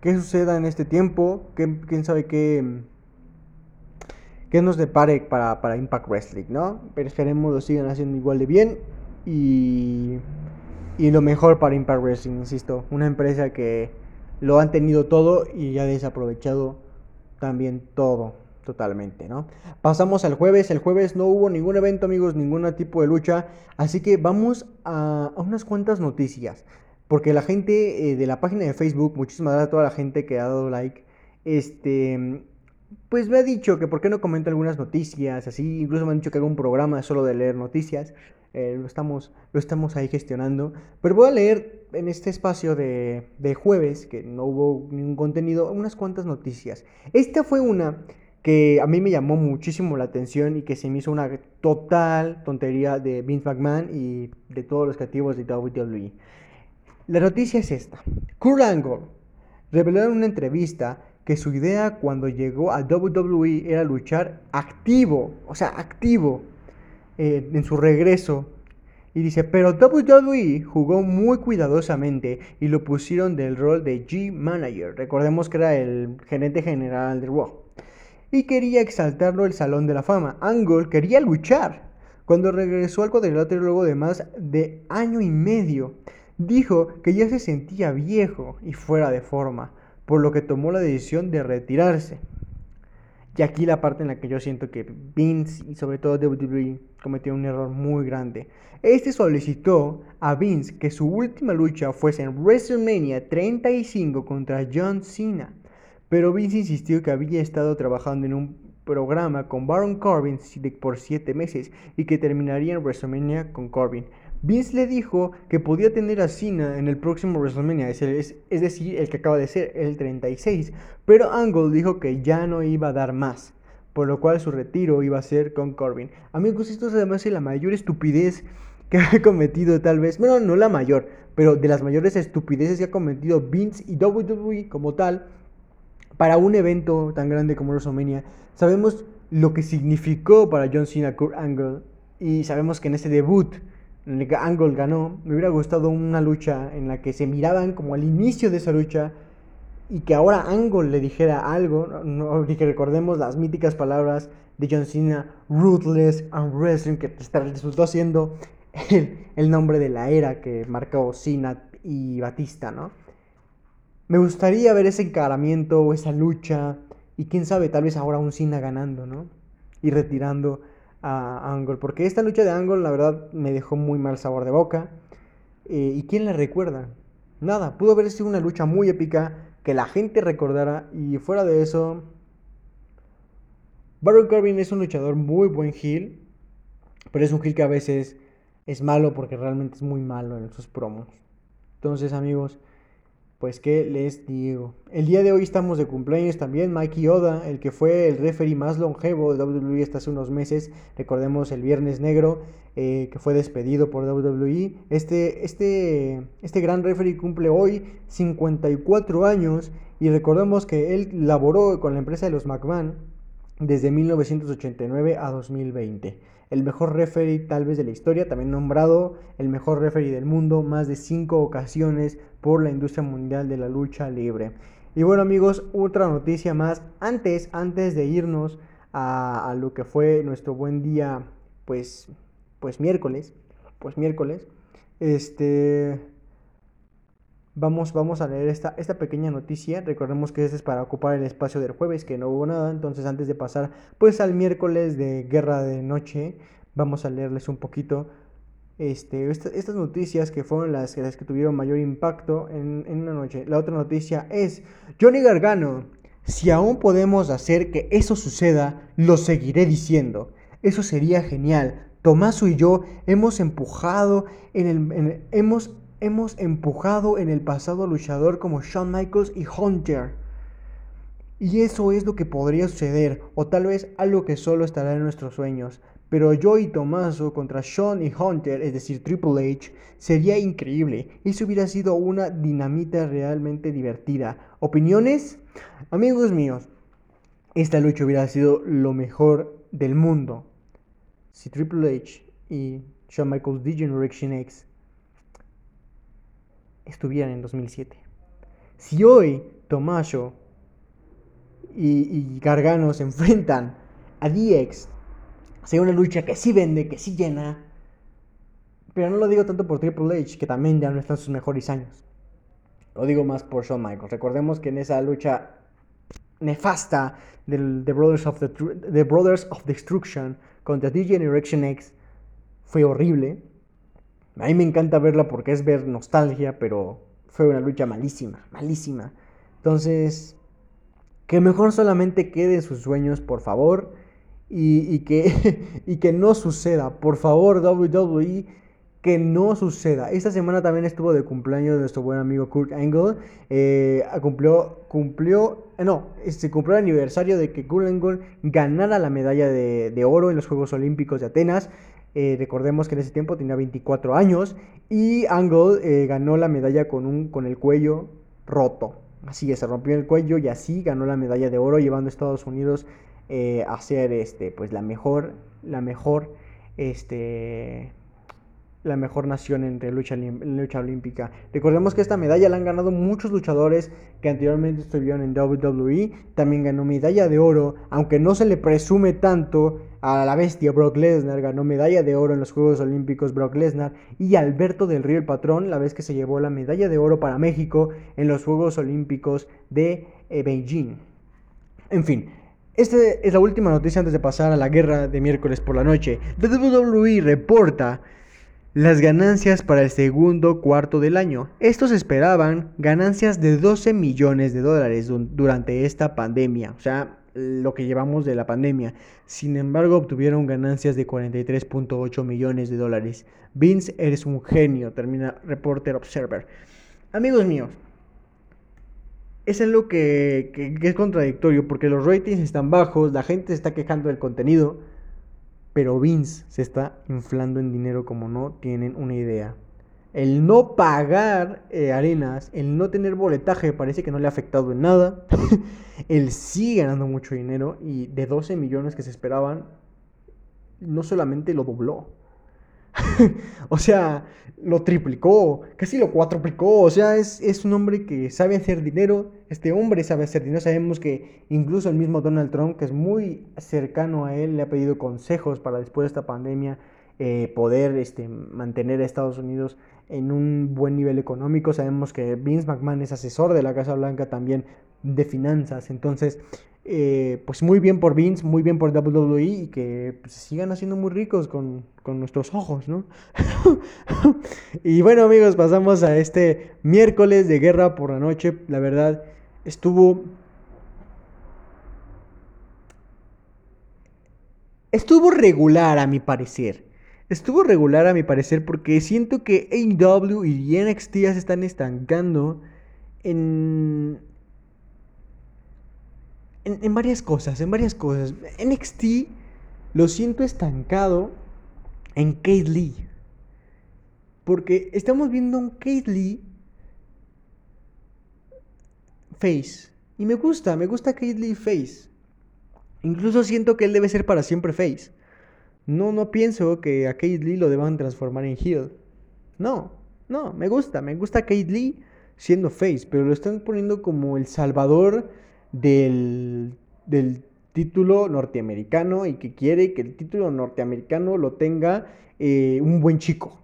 qué suceda en este tiempo? ¿Quién, sabe qué, qué nos depare para, para Impact Wrestling, ¿no? Pero esperemos lo sigan haciendo igual de bien y, y lo mejor para Impact Wrestling, insisto, una empresa que lo han tenido todo y ya desaprovechado también todo, totalmente, ¿no? Pasamos al jueves, el jueves no hubo ningún evento, amigos, ningún tipo de lucha, así que vamos a, unas cuantas noticias, porque la gente eh, de la página de Facebook, muchísimas gracias a toda la gente que ha dado like, este, pues me ha dicho que por qué no comento algunas noticias, así, incluso me han dicho que haga un programa solo de leer noticias, eh, lo, estamos, lo estamos ahí gestionando, pero voy a leer en este espacio de, de jueves, que no hubo ningún contenido, unas cuantas noticias. Esta fue una que a mí me llamó muchísimo la atención y que se me hizo una total tontería de Vince McMahon y de todos los creativos de WWE. La noticia es esta. Kurt Angle reveló en una entrevista que su idea cuando llegó a WWE era luchar activo, o sea, activo eh, en su regreso. Y dice, pero WWE jugó muy cuidadosamente y lo pusieron del rol de G-Manager. Recordemos que era el gerente general de Raw. Y quería exaltarlo el Salón de la Fama. Angle quería luchar. Cuando regresó al cuadrilátero luego de más de año y medio, dijo que ya se sentía viejo y fuera de forma por lo que tomó la decisión de retirarse. Y aquí la parte en la que yo siento que Vince y sobre todo WWE cometió un error muy grande. Este solicitó a Vince que su última lucha fuese en WrestleMania 35 contra John Cena, pero Vince insistió que había estado trabajando en un programa con Baron Corbin por 7 meses y que terminaría en WrestleMania con Corbin. Vince le dijo que podía tener a Cena en el próximo WrestleMania, es, es, decir, el que acaba de ser, el 36, pero Angle dijo que ya no iba a dar más, por lo cual su retiro iba a ser con Corbin. Amigos, esto es además la mayor estupidez que ha cometido tal vez, bueno, no la mayor, pero de las mayores estupideces que ha cometido Vince y WWE como tal para un evento tan grande como WrestleMania. Sabemos lo que significó para John Cena Kurt Angle y sabemos que en ese debut Angle ganó, me hubiera gustado una lucha en la que se miraban como al inicio de esa lucha y que ahora Angle le dijera algo, no, que recordemos las míticas palabras de John Cena, Ruthless and Wrestling, que resultó siendo el, el, nombre de la era que marcó Cena y Batista, ¿no? Me gustaría ver ese encaramiento o esa lucha y quién sabe, tal vez ahora un Cena ganando, ¿no? Y retirando a Angle. Porque esta lucha de Angle, la verdad, me dejó muy mal sabor de boca. Eh, ¿Y quién la recuerda? Nada, pudo haber sido una lucha muy épica que la gente recordara. Y fuera de eso, Baron Corbin es un luchador muy buen heel. Pero es un heel que a veces es malo porque realmente es muy malo en sus promos. Entonces, amigos, pues qué les digo. El día de hoy estamos de cumpleaños también. Mikey Oda, el que fue el referee más longevo de WWE hasta hace unos meses. Recordemos el Viernes Negro, eh, que fue despedido por WWE. Este, este, este gran referee cumple hoy 54 años. Y recordemos que él laboró con la empresa de los McMahon desde 1989 a 2020 el mejor referee tal vez de la historia, también nombrado el mejor referee del mundo más de cinco ocasiones por la industria mundial de la lucha libre. Y bueno amigos, otra noticia más, antes, antes de irnos a, lo que fue nuestro buen día, pues, pues miércoles, pues miércoles, este, Vamos, vamos a leer esta, esta pequeña noticia. Recordemos que este es para ocupar el espacio del jueves, que no hubo nada. Entonces, antes de pasar pues al miércoles de Guerra de Noche, vamos a leerles un poquito este, estas noticias que fueron las, que tuvieron mayor impacto en, una noche. La otra noticia es Johnny Gargano. Si aún podemos hacer que eso suceda, lo seguiré diciendo. Eso sería genial. Tomaso y yo hemos empujado en el, hemos hemos empujado en el pasado luchador como Shawn Michaels y Hunter. Y eso es lo que podría suceder, o tal vez algo que solo estará en nuestros sueños. Pero yo y Tomaso contra Shawn y Hunter, es decir, Triple H, sería increíble. Eso hubiera sido una dinamita realmente divertida. ¿Opiniones? Amigos míos, esta lucha hubiera sido lo mejor del mundo. Si Triple H y Shawn Michaels D Generation X estuvieran en 2007. Si hoy Tomayo y, Gargano se enfrentan a DX, sería una lucha que sí vende, que sí llena. Pero no lo digo tanto por Triple H, que también ya no está en sus mejores años. Lo digo más por Shawn Michaels. Recordemos que en esa lucha nefasta del The Brothers of, the, Brothers of Destruction contra D-Generation X fue horrible. A mí me encanta verla porque es ver nostalgia, pero fue una lucha malísima, malísima. Entonces, que mejor solamente quede sus sueños, por favor. Y, que, [laughs] y que no suceda. Por favor, WWE, que no suceda. Esta semana también estuvo de cumpleaños nuestro buen amigo Kurt Angle. Eh, cumplió, cumplió, eh, no, se este, cumplió el aniversario de que Kurt Angle ganara la medalla de, oro en los Juegos Olímpicos de Atenas. Eh, recordemos que en ese tiempo tenía 24 años y Angle ganó la medalla con, un, con el cuello roto. Así que se rompió el cuello y así ganó la medalla de oro llevando a Estados Unidos eh, a ser este, pues la mejor, la mejor, este, la mejor nación entre lucha, lucha olímpica. Recordemos que esta medalla la han ganado muchos luchadores que anteriormente estuvieron en WWE. También ganó medalla de oro, aunque no se le presume tanto a la bestia Brock Lesnar. Ganó medalla de oro en los Juegos Olímpicos Brock Lesnar. Y Alberto del Río el Patrón, la vez que se llevó la medalla de oro para México en los Juegos Olímpicos de eh, Beijing. En fin, esta es la última noticia antes de pasar a la guerra de miércoles por la noche. WWE reporta las ganancias para el segundo cuarto del año. Estos esperaban ganancias de 12 millones de dólares durante esta pandemia, o sea, lo que llevamos de la pandemia. Sin embargo, obtuvieron ganancias de 43.8 millones de dólares. Vince, eres un genio, termina Reporter Observer. Amigos míos, es algo que, que es contradictorio porque los ratings están bajos, la gente se está quejando del contenido pero Vince se está inflando en dinero como no tienen una idea. El no pagar eh, arenas, el no tener boletaje, parece que no le ha afectado en nada. [laughs] Él sigue ganando mucho dinero y de 12 millones que se esperaban, no solamente lo dobló. [laughs] o sea, lo triplicó, casi lo cuatruplicó. O sea, es, es, un hombre que sabe hacer dinero. Este hombre sabe hacer dinero. Sabemos que incluso el mismo Donald Trump, que es muy cercano a él, le ha pedido consejos para después de esta pandemia eh, poder este, mantener a Estados Unidos en un buen nivel económico. Sabemos que Vince McMahon es asesor de la Casa Blanca también de finanzas. Entonces, eh, pues muy bien por Vince, muy bien por WWE y que pues, sigan haciendo muy ricos con, nuestros ojos, ¿no? [laughs] y bueno amigos, pasamos a este miércoles de guerra por la noche. La verdad, estuvo... Estuvo regular a mi parecer. Estuvo regular a mi parecer porque siento que AEW y NXT ya se están estancando en, en, varias cosas, en varias cosas. NXT lo siento estancado en Kate Lee. Porque estamos viendo un Kate Lee face. Y me gusta, me gusta Kate Lee face. Incluso siento que él debe ser para siempre face. No, no pienso que a Kate Lee lo deban transformar en heel. No, no, me gusta, me gusta Kate Lee siendo face, pero lo están poniendo como el salvador del, título norteamericano y que quiere que el título norteamericano lo tenga eh, un buen chico.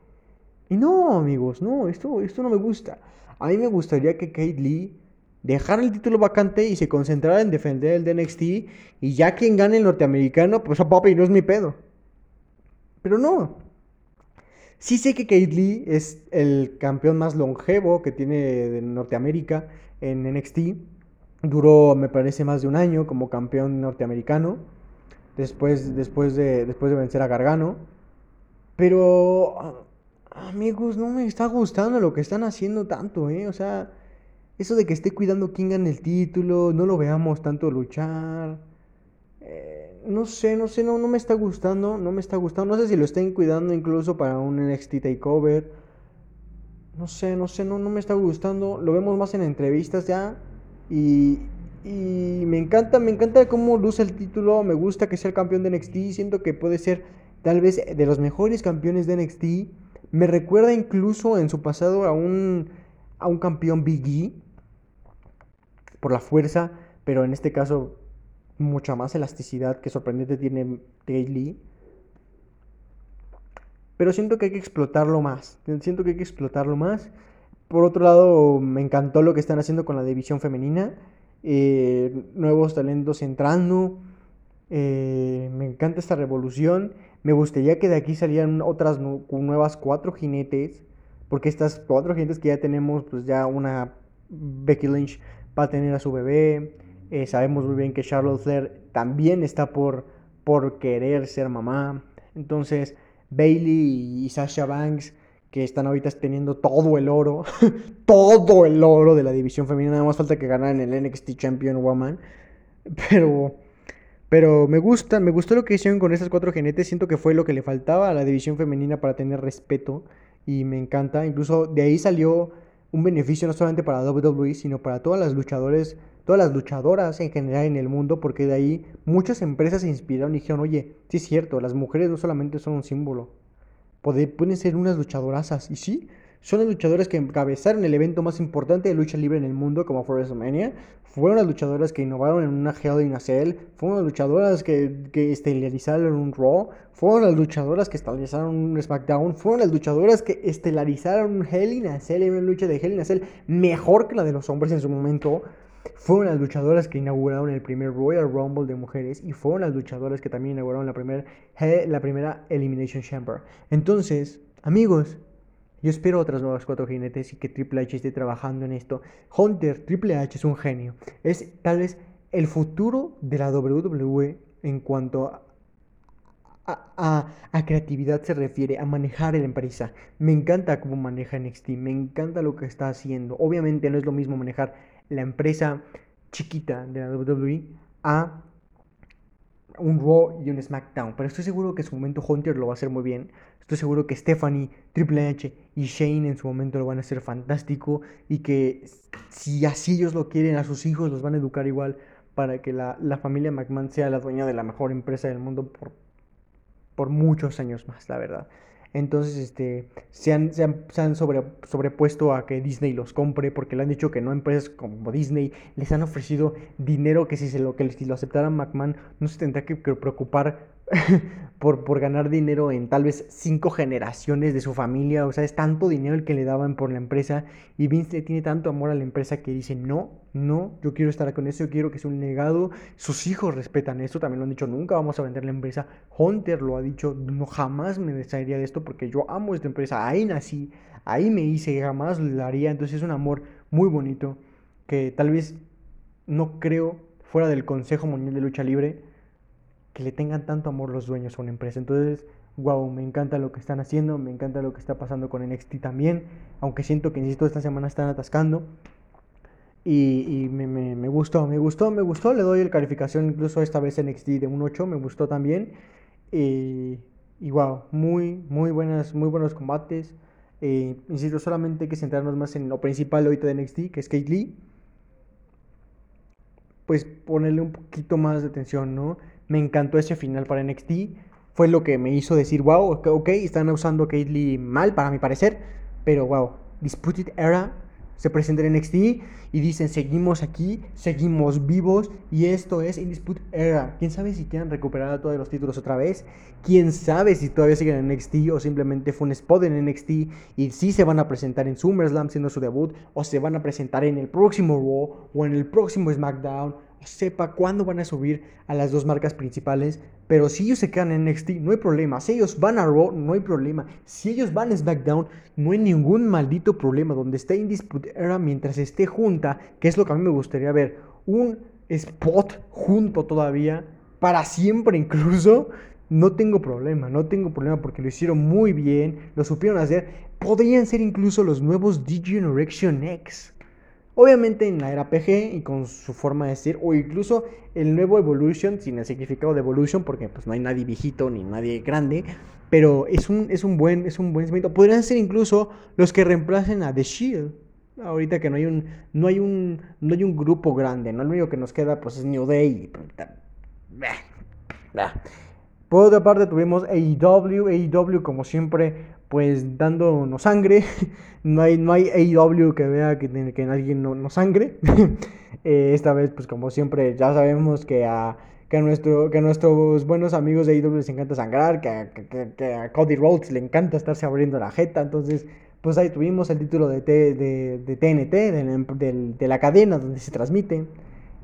Y no, amigos, no, esto, esto no me gusta. A mí me gustaría que Kate Lee dejara el título vacante y se concentrara en defender el de NXT y ya quien gane el norteamericano, pues a papi, no es mi pedo. Pero no. Sí sé que Kate Lee es el campeón más longevo que tiene de Norteamérica en NXT Duró, me parece, más de un año como campeón norteamericano. Después, después, de, después de vencer a Gargano. Pero, ah, amigos, no me está gustando lo que están haciendo tanto, ¿eh? O sea, eso de que esté cuidando quién gana el título, no lo veamos tanto luchar. Eh, no sé, no sé, no, no me está gustando, no me está gustando. No sé si lo estén cuidando incluso para un NXT Takeover. No sé, no sé, no, no me está gustando. Lo vemos más en entrevistas ya. Y, me encanta, me encanta cómo luce el título, me gusta que sea el campeón de NXT, siento que puede ser tal vez de los mejores campeones de NXT. Me recuerda incluso en su pasado a un, a un campeón Big E por la fuerza, pero en este caso mucha más elasticidad que sorprendente tiene Lee. Pero siento que hay que explotarlo más, siento que hay que explotarlo más. Por otro lado, me encantó lo que están haciendo con la división femenina. eh, nuevos talentos entrando. Eh, me encanta esta revolución. Me gustaría que de aquí salieran otras nuevas cuatro jinetes. Porque estas cuatro jinetes que ya tenemos, pues ya una Becky Lynch va a tener a su bebé. Eh, sabemos muy bien que Charlotte Flair también está por, por querer ser mamá. Entonces, Bailey y Sasha Banks, que están ahorita teniendo todo el oro, [laughs] todo el oro de la división femenina. Nada más falta que ganen el NXT Champion Woman. Pero, pero me gusta, me gustó lo que hicieron con estas cuatro jinetes. Siento que fue lo que le faltaba a la división femenina para tener respeto. Y me encanta. Incluso de ahí salió un beneficio no solamente para WWE, sino para todas las luchadores, todas las luchadoras en general en el mundo, porque de ahí muchas empresas se inspiraron y dijeron, oye, sí es cierto, las mujeres no solamente son un símbolo, pueden ser unas luchadorazas, y sí, son las luchadoras que encabezaron el evento más importante de lucha libre en el mundo, como fue WrestleMania. Fueron las luchadoras que innovaron en una Hell in a Cell. Fueron las luchadoras que, que estelarizaron un Raw. Fueron las luchadoras que estelarizaron un SmackDown. Fueron las luchadoras que estelarizaron un Hell in a Cell una lucha de Hell in a Cell mejor que la de los hombres en su momento. Fueron las luchadoras que inauguraron el primer Royal Rumble de mujeres y fueron las luchadoras que también inauguraron la, primer, la primera Elimination Chamber. Entonces, amigos, yo espero otras nuevas cuatro jinetes y que Triple H esté trabajando en esto. Hunter, Triple H es un genio. Es tal vez el futuro de la WWE en cuanto a, a, creatividad se refiere, a manejar la empresa. Me encanta cómo maneja NXT, me encanta lo que está haciendo. Obviamente no es lo mismo manejar la empresa chiquita de la WWE a un Raw y un SmackDown. Pero estoy seguro que en su momento Hunter lo va a hacer muy bien. Estoy seguro que Stephanie, Triple H y Shane en su momento lo van a hacer fantástico. Y que si así ellos lo quieren, a sus hijos los van a educar igual para que la, familia McMahon sea la dueña de la mejor empresa del mundo por, por muchos años más, la verdad. Entonces, este, se han, se han, sobre, sobrepuesto a que Disney los compre porque le han dicho que no empresas como Disney les han ofrecido dinero que si, se lo, que si lo aceptara McMahon no se tendrá que preocupar [laughs] por, por ganar dinero en tal vez cinco generaciones de su familia. O sea, es tanto dinero el que le daban por la empresa. Y Vince tiene tanto amor a la empresa que dice, no, no, yo quiero estar con eso, yo quiero que sea un legado. Sus hijos respetan eso, también lo han dicho, nunca vamos a vender la empresa. Hunter lo ha dicho, no jamás me desharía de esto porque yo amo esta empresa. Ahí nací, ahí me hice, jamás lo haría. Entonces es un amor muy bonito que tal vez no creo fuera del Consejo Mundial de Lucha Libre que le tengan tanto amor los dueños a una empresa. Entonces, wow, me encanta lo que están haciendo, me encanta lo que está pasando con NXT también, aunque siento que, insisto, esta semana están atascando. Y, me, me, gustó, me gustó, me gustó, le doy el calificación incluso esta vez NXT de un 8, me gustó también. Y, wow, muy, muy, buenas, muy buenos combates. Eh, insisto, solamente hay que centrarnos más en lo principal ahorita de NXT, que es Kate Lee. Pues ponerle un poquito más de atención, ¿no? Me encantó ese final para NXT. Fue lo que me hizo decir, wow, ok, están usando a Lee mal para mi parecer, pero wow, Disputed Era se presenta en NXT y dicen, seguimos aquí, seguimos vivos y esto es Indisputed Era. ¿Quién sabe si quieren recuperar todos los títulos otra vez? ¿Quién sabe si todavía siguen en NXT o simplemente fue un spot en NXT y si se van a presentar en SummerSlam siendo su debut o se van a presentar en el próximo Raw o en el próximo SmackDown sepa cuándo van a subir a las dos marcas principales. Pero si ellos se quedan en NXT, no hay problema. Si ellos van a Raw, no hay problema. Si ellos van a SmackDown, no hay ningún maldito problema. Donde esté en Dispute Era mientras esté junta, que es lo que a mí me gustaría ver. Un spot junto todavía, para siempre incluso. No tengo problema, no tengo problema porque lo hicieron muy bien, lo supieron hacer. Podrían ser incluso los nuevos D-Generation X. Obviamente en la era PG y con su forma de decir, o incluso el nuevo Evolution, sin el significado de Evolution, porque pues no hay nadie viejito ni nadie grande, pero es un, es un buen, es un buen Podrían ser incluso los que reemplacen a The Shield. Ahorita que no hay un, no hay un, no hay un grupo grande, ¿no? Lo único que nos queda pues es New Day. Por otra parte tuvimos AEW, AEW como siempre pues dándonos sangre. [laughs] no hay, no hay AEW que vea que, que alguien no, no sangre. [laughs] Eh, esta vez, pues como siempre, ya sabemos que a, que nuestro, que nuestros buenos amigos de AEW les encanta sangrar, que a, que, a Cody Rhodes le encanta estarse abriendo la jeta. Entonces, pues ahí tuvimos el título de, de, de TNT, de, de la cadena donde se transmite.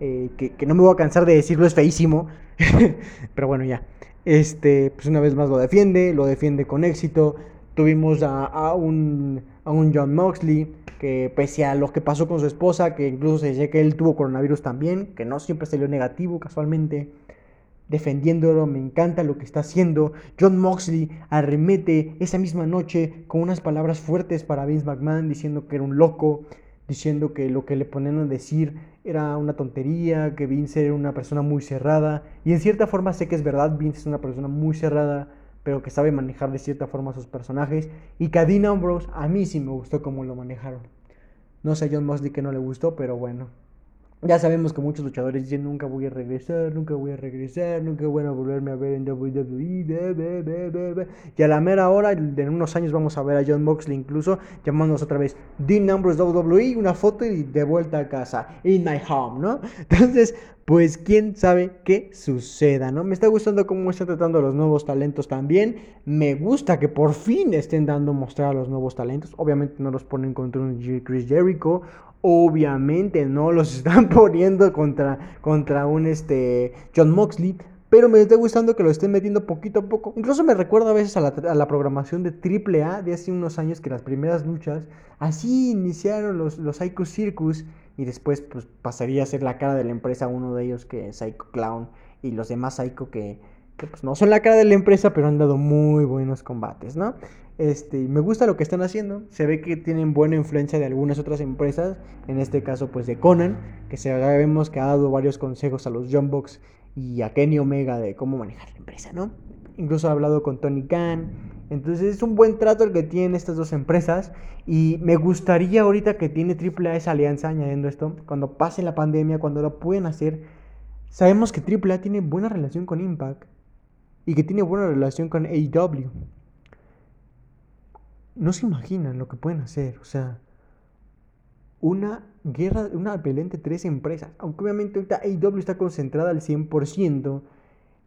eh, que, que, no me voy a cansar de decirlo, es feísimo. [laughs] Pero bueno, ya. Este, pues una vez más lo defiende, lo defiende con éxito. Tuvimos a, un, a un John Moxley que pese a lo que pasó con su esposa, que incluso se dice que él tuvo coronavirus también, que no siempre salió negativo casualmente, defendiéndolo, me encanta lo que está haciendo. John Moxley arremete esa misma noche con unas palabras fuertes para Vince McMahon diciendo que era un loco, diciendo que lo que le ponían a decir era una tontería, que Vince era una persona muy cerrada. Y en cierta forma sé que es verdad, Vince es una persona muy cerrada, pero que sabe manejar de cierta forma a sus personajes. Y que a Dean Ambrose a mí sí me gustó cómo lo manejaron. No sé a John Moxley que no le gustó, pero bueno. Ya sabemos que muchos luchadores dicen nunca voy a regresar, nunca voy a regresar, nunca voy a volverme a ver en WWE. Y a la mera hora, en unos años vamos a ver a John Moxley incluso llamándonos otra vez Dean Numbers WWE, una foto y de vuelta a casa, in my home, ¿no? [laughs] Entonces, pues quién sabe qué suceda, ¿no? Me está gustando cómo está tratando los nuevos talentos también. Me gusta que por fin estén dando mostrar a los nuevos talentos. Obviamente no los ponen contra un Chris Jericho Obviamente no los [laughs] están poniendo contra, contra un este, John Moxley. Pero me está gustando que lo estén metiendo poquito a poco. Incluso me recuerda a veces a la, programación de AAA de hace unos años que las primeras luchas así iniciaron los, los Psycho Circus y después pues, pasaría a ser la cara de la empresa uno de ellos que es Psycho Clown y los demás Psycho que, que pues, no son la cara de la empresa pero han dado muy buenos combates, ¿no? Este, me gusta lo que están haciendo. Se ve que tienen buena influencia de algunas otras empresas. En este caso, pues de Conan, que sabemos que ha dado varios consejos a los John Box y a Kenny Omega de cómo manejar la empresa, ¿no? Incluso ha hablado con Tony Khan. Entonces es un buen trato el que tienen estas dos empresas. Y me gustaría ahorita que tiene AAA esa alianza, añadiendo esto, cuando pase la pandemia, cuando lo pueden hacer. Sabemos que AAA tiene buena relación con Impact y que tiene buena relación con AEW no se imaginan lo que pueden hacer. O sea, una guerra, una pelea entre tres empresas. Aunque obviamente ahorita AEW está concentrada al 100%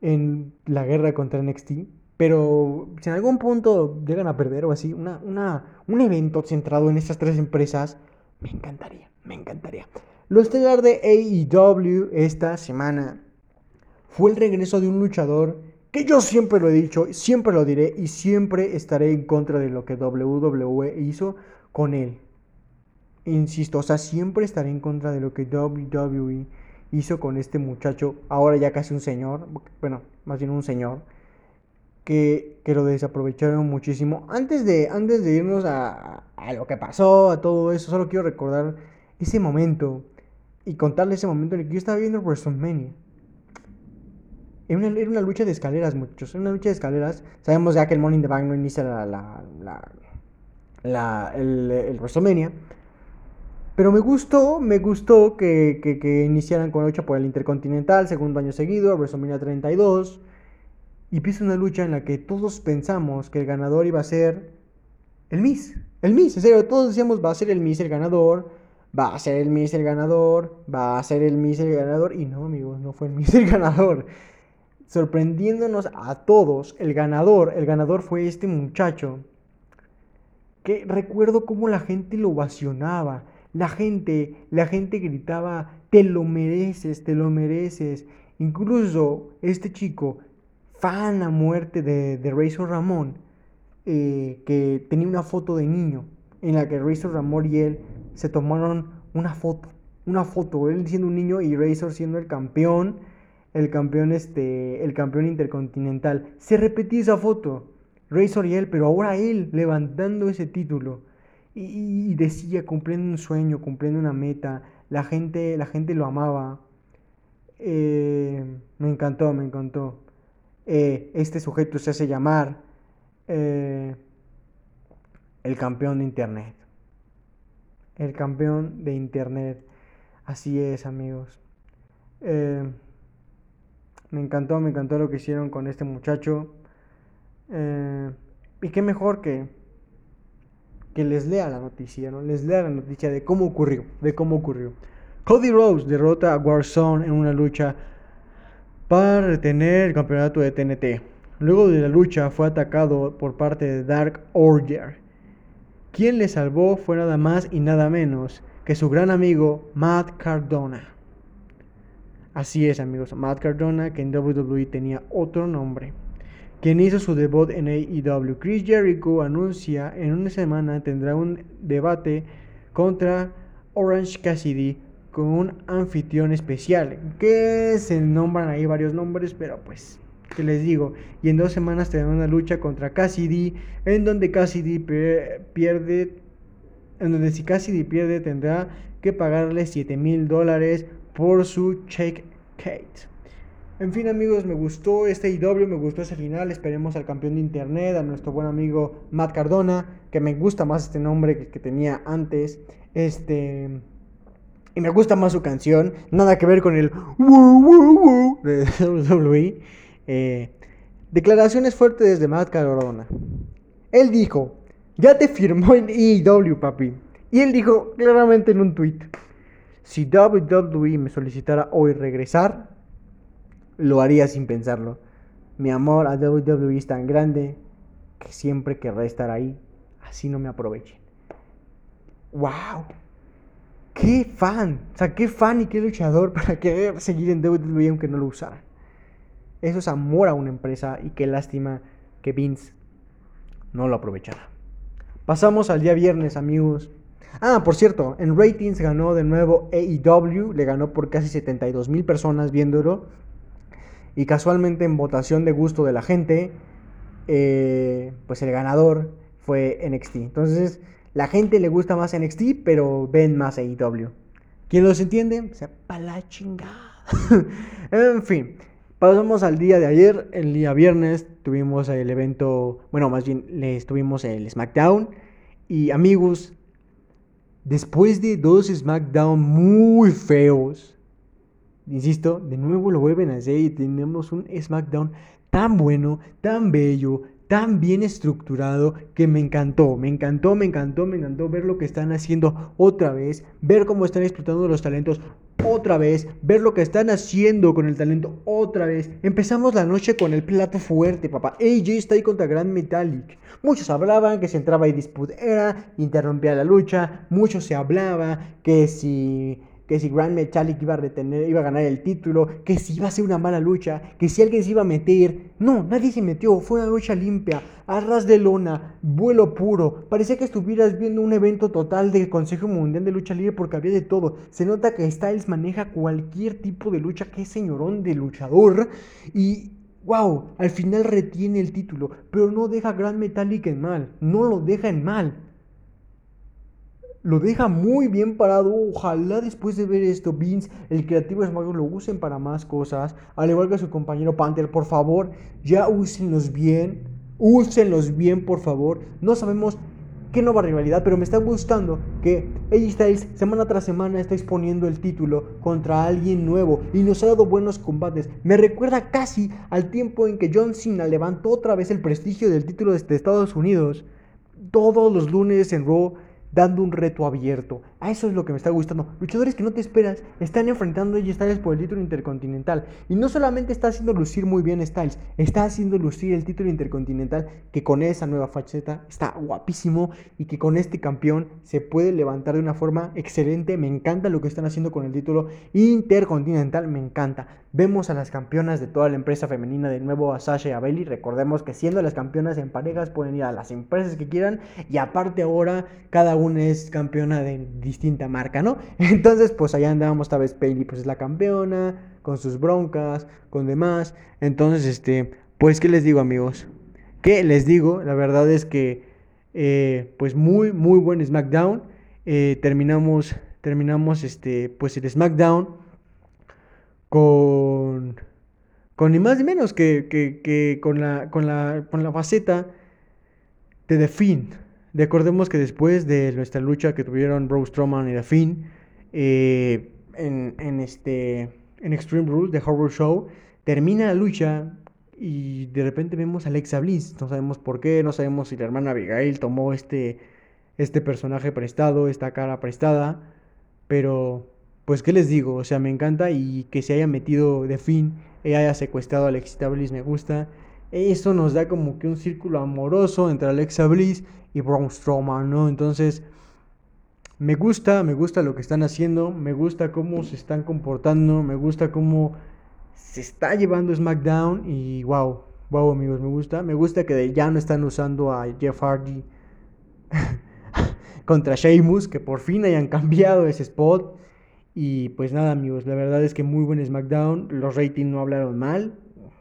en la guerra contra NXT. Pero si en algún punto llegan a perder o así, una, una, un evento centrado en estas tres empresas, me encantaría, me encantaría. Lo estelar de AEW esta semana fue el regreso de un luchador que yo siempre lo he dicho, siempre lo diré y siempre estaré en contra de lo que WWE hizo con él. Insisto, o sea, siempre estaré en contra de lo que WWE hizo con este muchacho, ahora ya casi un señor, bueno, más bien un señor, que, lo desaprovecharon muchísimo. Antes de, antes de irnos a, a lo que pasó, a todo eso, solo quiero recordar ese momento y contarle ese momento en el que yo estaba viendo WrestleMania. Era una, lucha de escaleras, muchachos. Era una lucha de escaleras. Sabemos ya que el Morning the Bank no inicia la, la, la, el, el, WrestleMania. Pero me gustó, me gustó que, que, que, iniciaran con la lucha por el Intercontinental, segundo año seguido, WrestleMania 32. Y empieza una lucha en la que todos pensamos que el ganador iba a ser el Miss. El Miss, en serio, todos decíamos va a ser el Miss el ganador, va a ser el Miss el ganador, va a ser el Miss el ganador. Y no, amigos, no fue el Miss el ganador sorprendiéndonos a todos, el ganador, el ganador fue este muchacho, que recuerdo cómo la gente lo ovacionaba, la gente, la gente gritaba, te lo mereces, te lo mereces. Incluso este chico, fan a muerte de, de Razor Ramón, eh, que tenía una foto de niño, en la que Razor Ramón y él se tomaron una foto, una foto, él siendo un niño y Razor siendo el campeón el campeón, este, el campeón intercontinental. Se repetía esa foto, Razor y él, pero ahora él levantando ese título. Y, decía, cumpliendo un sueño, cumpliendo una meta. La gente, la gente lo amaba. Eh, me encantó, me encantó. Eh, este sujeto se hace llamar eh, el campeón de Internet. El campeón de Internet. Así es, amigos. Me encantó, me encantó lo que hicieron con este muchacho. Eh, y qué mejor que, que les lea la noticia, ¿no? Les lea la noticia de cómo ocurrió, de cómo ocurrió. Cody Rose derrota a Warzone en una lucha para retener el campeonato de TNT. Luego de la lucha fue atacado por parte de Dark Order. Quien le salvó fue nada más y nada menos que su gran amigo Matt Cardona. Así es, amigos. Matt Cardona, que en WWE tenía otro nombre. Quien hizo su debut en AEW. Chris Jericho anuncia en una semana tendrá un debate contra Orange Cassidy con un anfitrión especial. Que se nombran ahí varios nombres, pero pues, ¿qué les digo? Y en dos semanas tendrá una lucha contra Cassidy, en donde Cassidy pierde, en donde si Cassidy pierde tendrá que pagarle 7 mil dólares por su check Kate. En fin amigos, me gustó este IW, me gustó ese final, esperemos al campeón de internet, a nuestro buen amigo Matt Cardona, que me gusta más este nombre que, que tenía antes, este... Y me gusta más su canción, nada que ver con el de [laughs] WWE. Eh, declaraciones fuertes desde Matt Cardona. Él dijo, ya te firmó en IW, papi. Y él dijo claramente en un tweet, si WWE me solicitara hoy regresar, lo haría sin pensarlo. Mi amor a WWE es tan grande que siempre querré estar ahí, así no me aprovechen. ¡Wow! ¡Qué fan! O sea, qué fan y qué luchador [laughs] para querer seguir en WWE aunque no lo usara. Eso es amor a una empresa y qué lástima que Vince no lo aprovechara. Pasamos al día viernes, amigos. Ah, por cierto, en ratings ganó de nuevo AEW, le ganó por casi 72 mil personas viéndolo. Y casualmente en votación de gusto de la gente, eh, pues el ganador fue NXT. Entonces, la gente le gusta más NXT, pero ven más AEW. ¿Quién los entiende? sea, pa' la chingada. [laughs] en fin, pasamos al día de ayer. El día viernes tuvimos el evento, bueno, más bien les tuvimos el SmackDown. Y amigos, Después de dos SmackDown muy feos, insisto, de nuevo lo vuelven a hacer y tenemos un SmackDown tan bueno, tan bello, tan bien estructurado que me encantó, me encantó, me encantó, me encantó ver lo que están haciendo otra vez, ver cómo están explotando los talentos otra vez, ver lo que están haciendo con el talento otra vez. Empezamos la noche con el plato fuerte, papá. AJ está ahí contra Grand Metallic. Muchos hablaban que si entraba y Dispute era, interrumpía la lucha. Muchos se hablaba que si que si Grand Metallic iba a ganar el título, que si iba a ser una mala lucha, que si alguien se iba a meter. No, nadie se metió, fue una lucha limpia, arras de lona, vuelo puro. Parecía que estuvieras viendo un evento total del Consejo Mundial de Lucha Libre porque había de todo. Se nota que Styles maneja cualquier tipo de lucha, que es señorón de luchador. Y wow, al final retiene el título, pero no deja Grand Metallic en mal, no lo deja en mal lo deja muy bien parado. Ojalá después de ver esto, Vince, el creativo de SmackDown, lo usen para más cosas. Al igual que su compañero Panther, por favor, ya úsenlos bien. Úsenlos bien, por favor. No sabemos qué nueva rivalidad, pero me está gustando que AJ Styles semana tras semana está exponiendo el título contra alguien nuevo y nos ha dado buenos combates. Me recuerda casi al tiempo en que John Cena levantó otra vez el prestigio del título de Estados Unidos. Todos los lunes en Raw dando un reto abierto. A eso es lo que me está gustando. Luchadores que no te esperas están enfrentando a Styles por el título intercontinental. Y no solamente está haciendo lucir muy bien Styles, está haciendo lucir el título intercontinental que con esa nueva faceta está guapísimo y que con este campeón se puede levantar de una forma excelente. Me encanta lo que están haciendo con el título intercontinental, me encanta. Vemos a las campeonas de toda la empresa femenina de nuevo a Sasha y a Bailey. Recordemos que siendo las campeonas en parejas pueden ir a las empresas que quieran y aparte ahora cada una es campeona de distinta marca, ¿no? [laughs] Entonces, pues allá andábamos, esta vez Bailey pues es la campeona, con sus broncas, con demás. Entonces, este, pues, ¿qué les digo, amigos? ¿Qué les digo? La verdad es que, eh, pues, muy, muy buen SmackDown. Eh, terminamos, terminamos, este, pues, el SmackDown con, con ni más ni menos que, que, con, la, con, la, con la faceta de The Fiend. Recordemos que después de nuestra lucha que tuvieron Braun Strowman y The Finn eh, en, en, este, en Extreme Rules de Horror Show, termina la lucha y de repente vemos a Alexa Bliss. No sabemos por qué, no sabemos si la hermana Abigail tomó este, este personaje prestado, esta cara prestada, pero pues qué les digo, o sea, me encanta y que se haya metido The Finn, ella haya secuestrado a Alexa Bliss me gusta. Eso nos da como que un círculo amoroso entre Alexa Bliss y Braun Strowman, ¿no? Entonces, me gusta, me gusta lo que están haciendo, me gusta cómo se están comportando, me gusta cómo se está llevando SmackDown y wow, wow amigos, me gusta. Me gusta que ya no están usando a Jeff Hardy [laughs] contra Sheamus, que por fin hayan cambiado ese spot. Y pues nada amigos, la verdad es que muy buen SmackDown, los ratings no hablaron mal,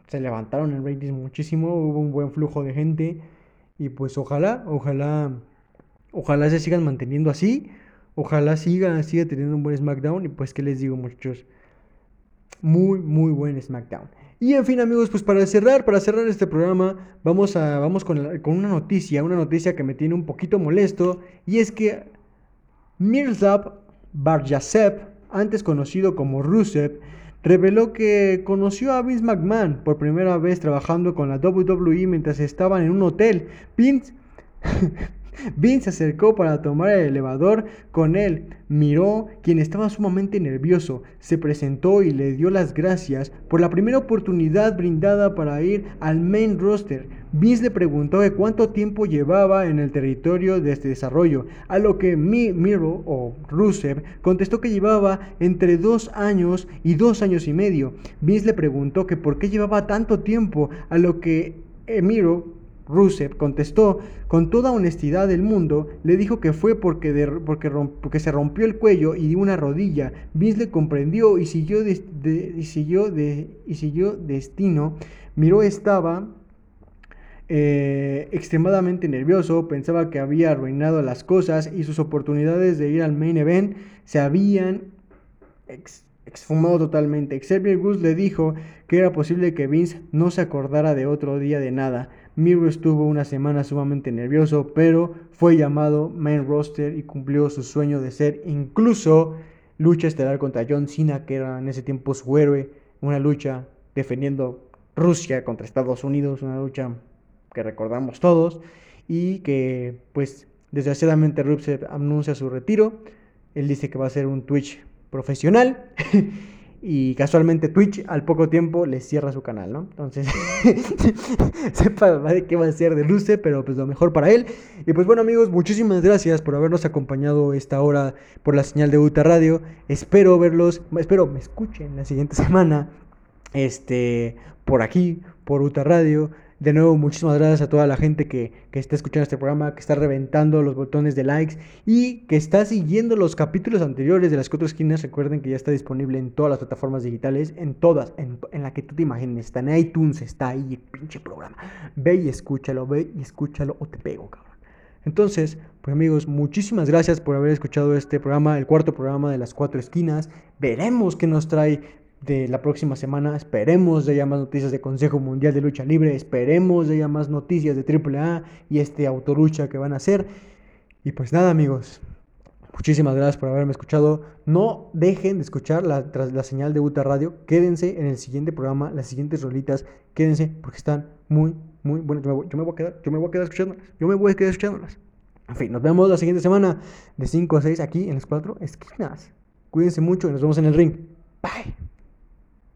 se levantaron en ratings muchísimo, hubo un buen flujo de gente y pues ojalá, ojalá, ojalá se sigan manteniendo así. Ojalá siga, siga teniendo un buen SmackDown. Y pues, ¿qué les digo, muchachos? Muy, muy buen SmackDown. Y en fin, amigos, pues para cerrar, para cerrar este programa, vamos, a, vamos con, una noticia, una noticia que me tiene un poquito molesto. Y es que Mirzab Barjasev, antes conocido como Rusev, reveló que conoció a Vince McMahon por primera vez trabajando con la WWE mientras estaban en un hotel. Vince Vince se acercó para tomar el elevador con él. Miró, quien estaba sumamente nervioso, se presentó y le dio las gracias por la primera oportunidad brindada para ir al main roster. Vince le preguntó cuánto tiempo llevaba en el territorio de este desarrollo, a lo que Mi Miro o Rusev contestó que llevaba entre dos años y dos años y medio. Vince le preguntó que por qué llevaba tanto tiempo, a lo que Miro Rusev contestó con toda honestidad del mundo, le dijo que fue porque, se rompió el cuello y una rodilla. Vince le comprendió y siguió, y siguió, y siguió destino. Miró estaba eh, extremadamente nervioso, pensaba que había arruinado las cosas y sus oportunidades de ir al main event se habían exfumado totalmente. Xavier Goose le dijo que era posible que Vince no se acordara de otro día de nada. Miro estuvo una semana sumamente nervioso, pero fue llamado main roster y cumplió su sueño de ser incluso lucha estelar contra John Cena, que era en ese tiempo su héroe, una lucha defendiendo Rusia contra Estados Unidos, una lucha que recordamos todos y que pues desgraciadamente Rusev anuncia su retiro. Él dice que va a ser un Twitch profesional [laughs] Y casualmente Twitch al poco tiempo le cierra su canal, ¿no? Entonces, [laughs] sepa qué va a ser de Luce, pero pues lo mejor para él. Y pues bueno amigos, muchísimas gracias por habernos acompañado esta hora por la señal de Uta Radio. Espero verlos, espero me escuchen la siguiente [laughs] semana, este, por aquí, por Uta Radio. De nuevo, muchísimas gracias a toda la gente que, está escuchando este programa, que está reventando los botones de likes y que está siguiendo los capítulos anteriores de las cuatro esquinas. Recuerden que ya está disponible en todas las plataformas digitales, en todas, en, la que tú te imagines. Está en iTunes, está ahí el pinche programa. Ve y escúchalo, ve y escúchalo o te pego, cabrón. Entonces, pues amigos, muchísimas gracias por haber escuchado este programa, el cuarto programa de las cuatro esquinas. Veremos qué nos trae de la próxima semana. Esperemos de haya más noticias de Consejo Mundial de Lucha Libre. Esperemos de haya más noticias de AAA y este autolucha que van a hacer. Y pues nada, amigos. Muchísimas gracias por haberme escuchado. No dejen de escuchar la, la señal de Uta Radio. Quédense en el siguiente programa, las siguientes rolitas. Quédense porque están muy, muy buenas. Yo me voy, a quedar, yo me voy a quedar escuchándolas. Yo me voy a quedar escuchándolas. En fin, nos vemos la siguiente semana de 5 a 6 aquí en las 4 esquinas. Cuídense mucho y nos vemos en el ring. Bye.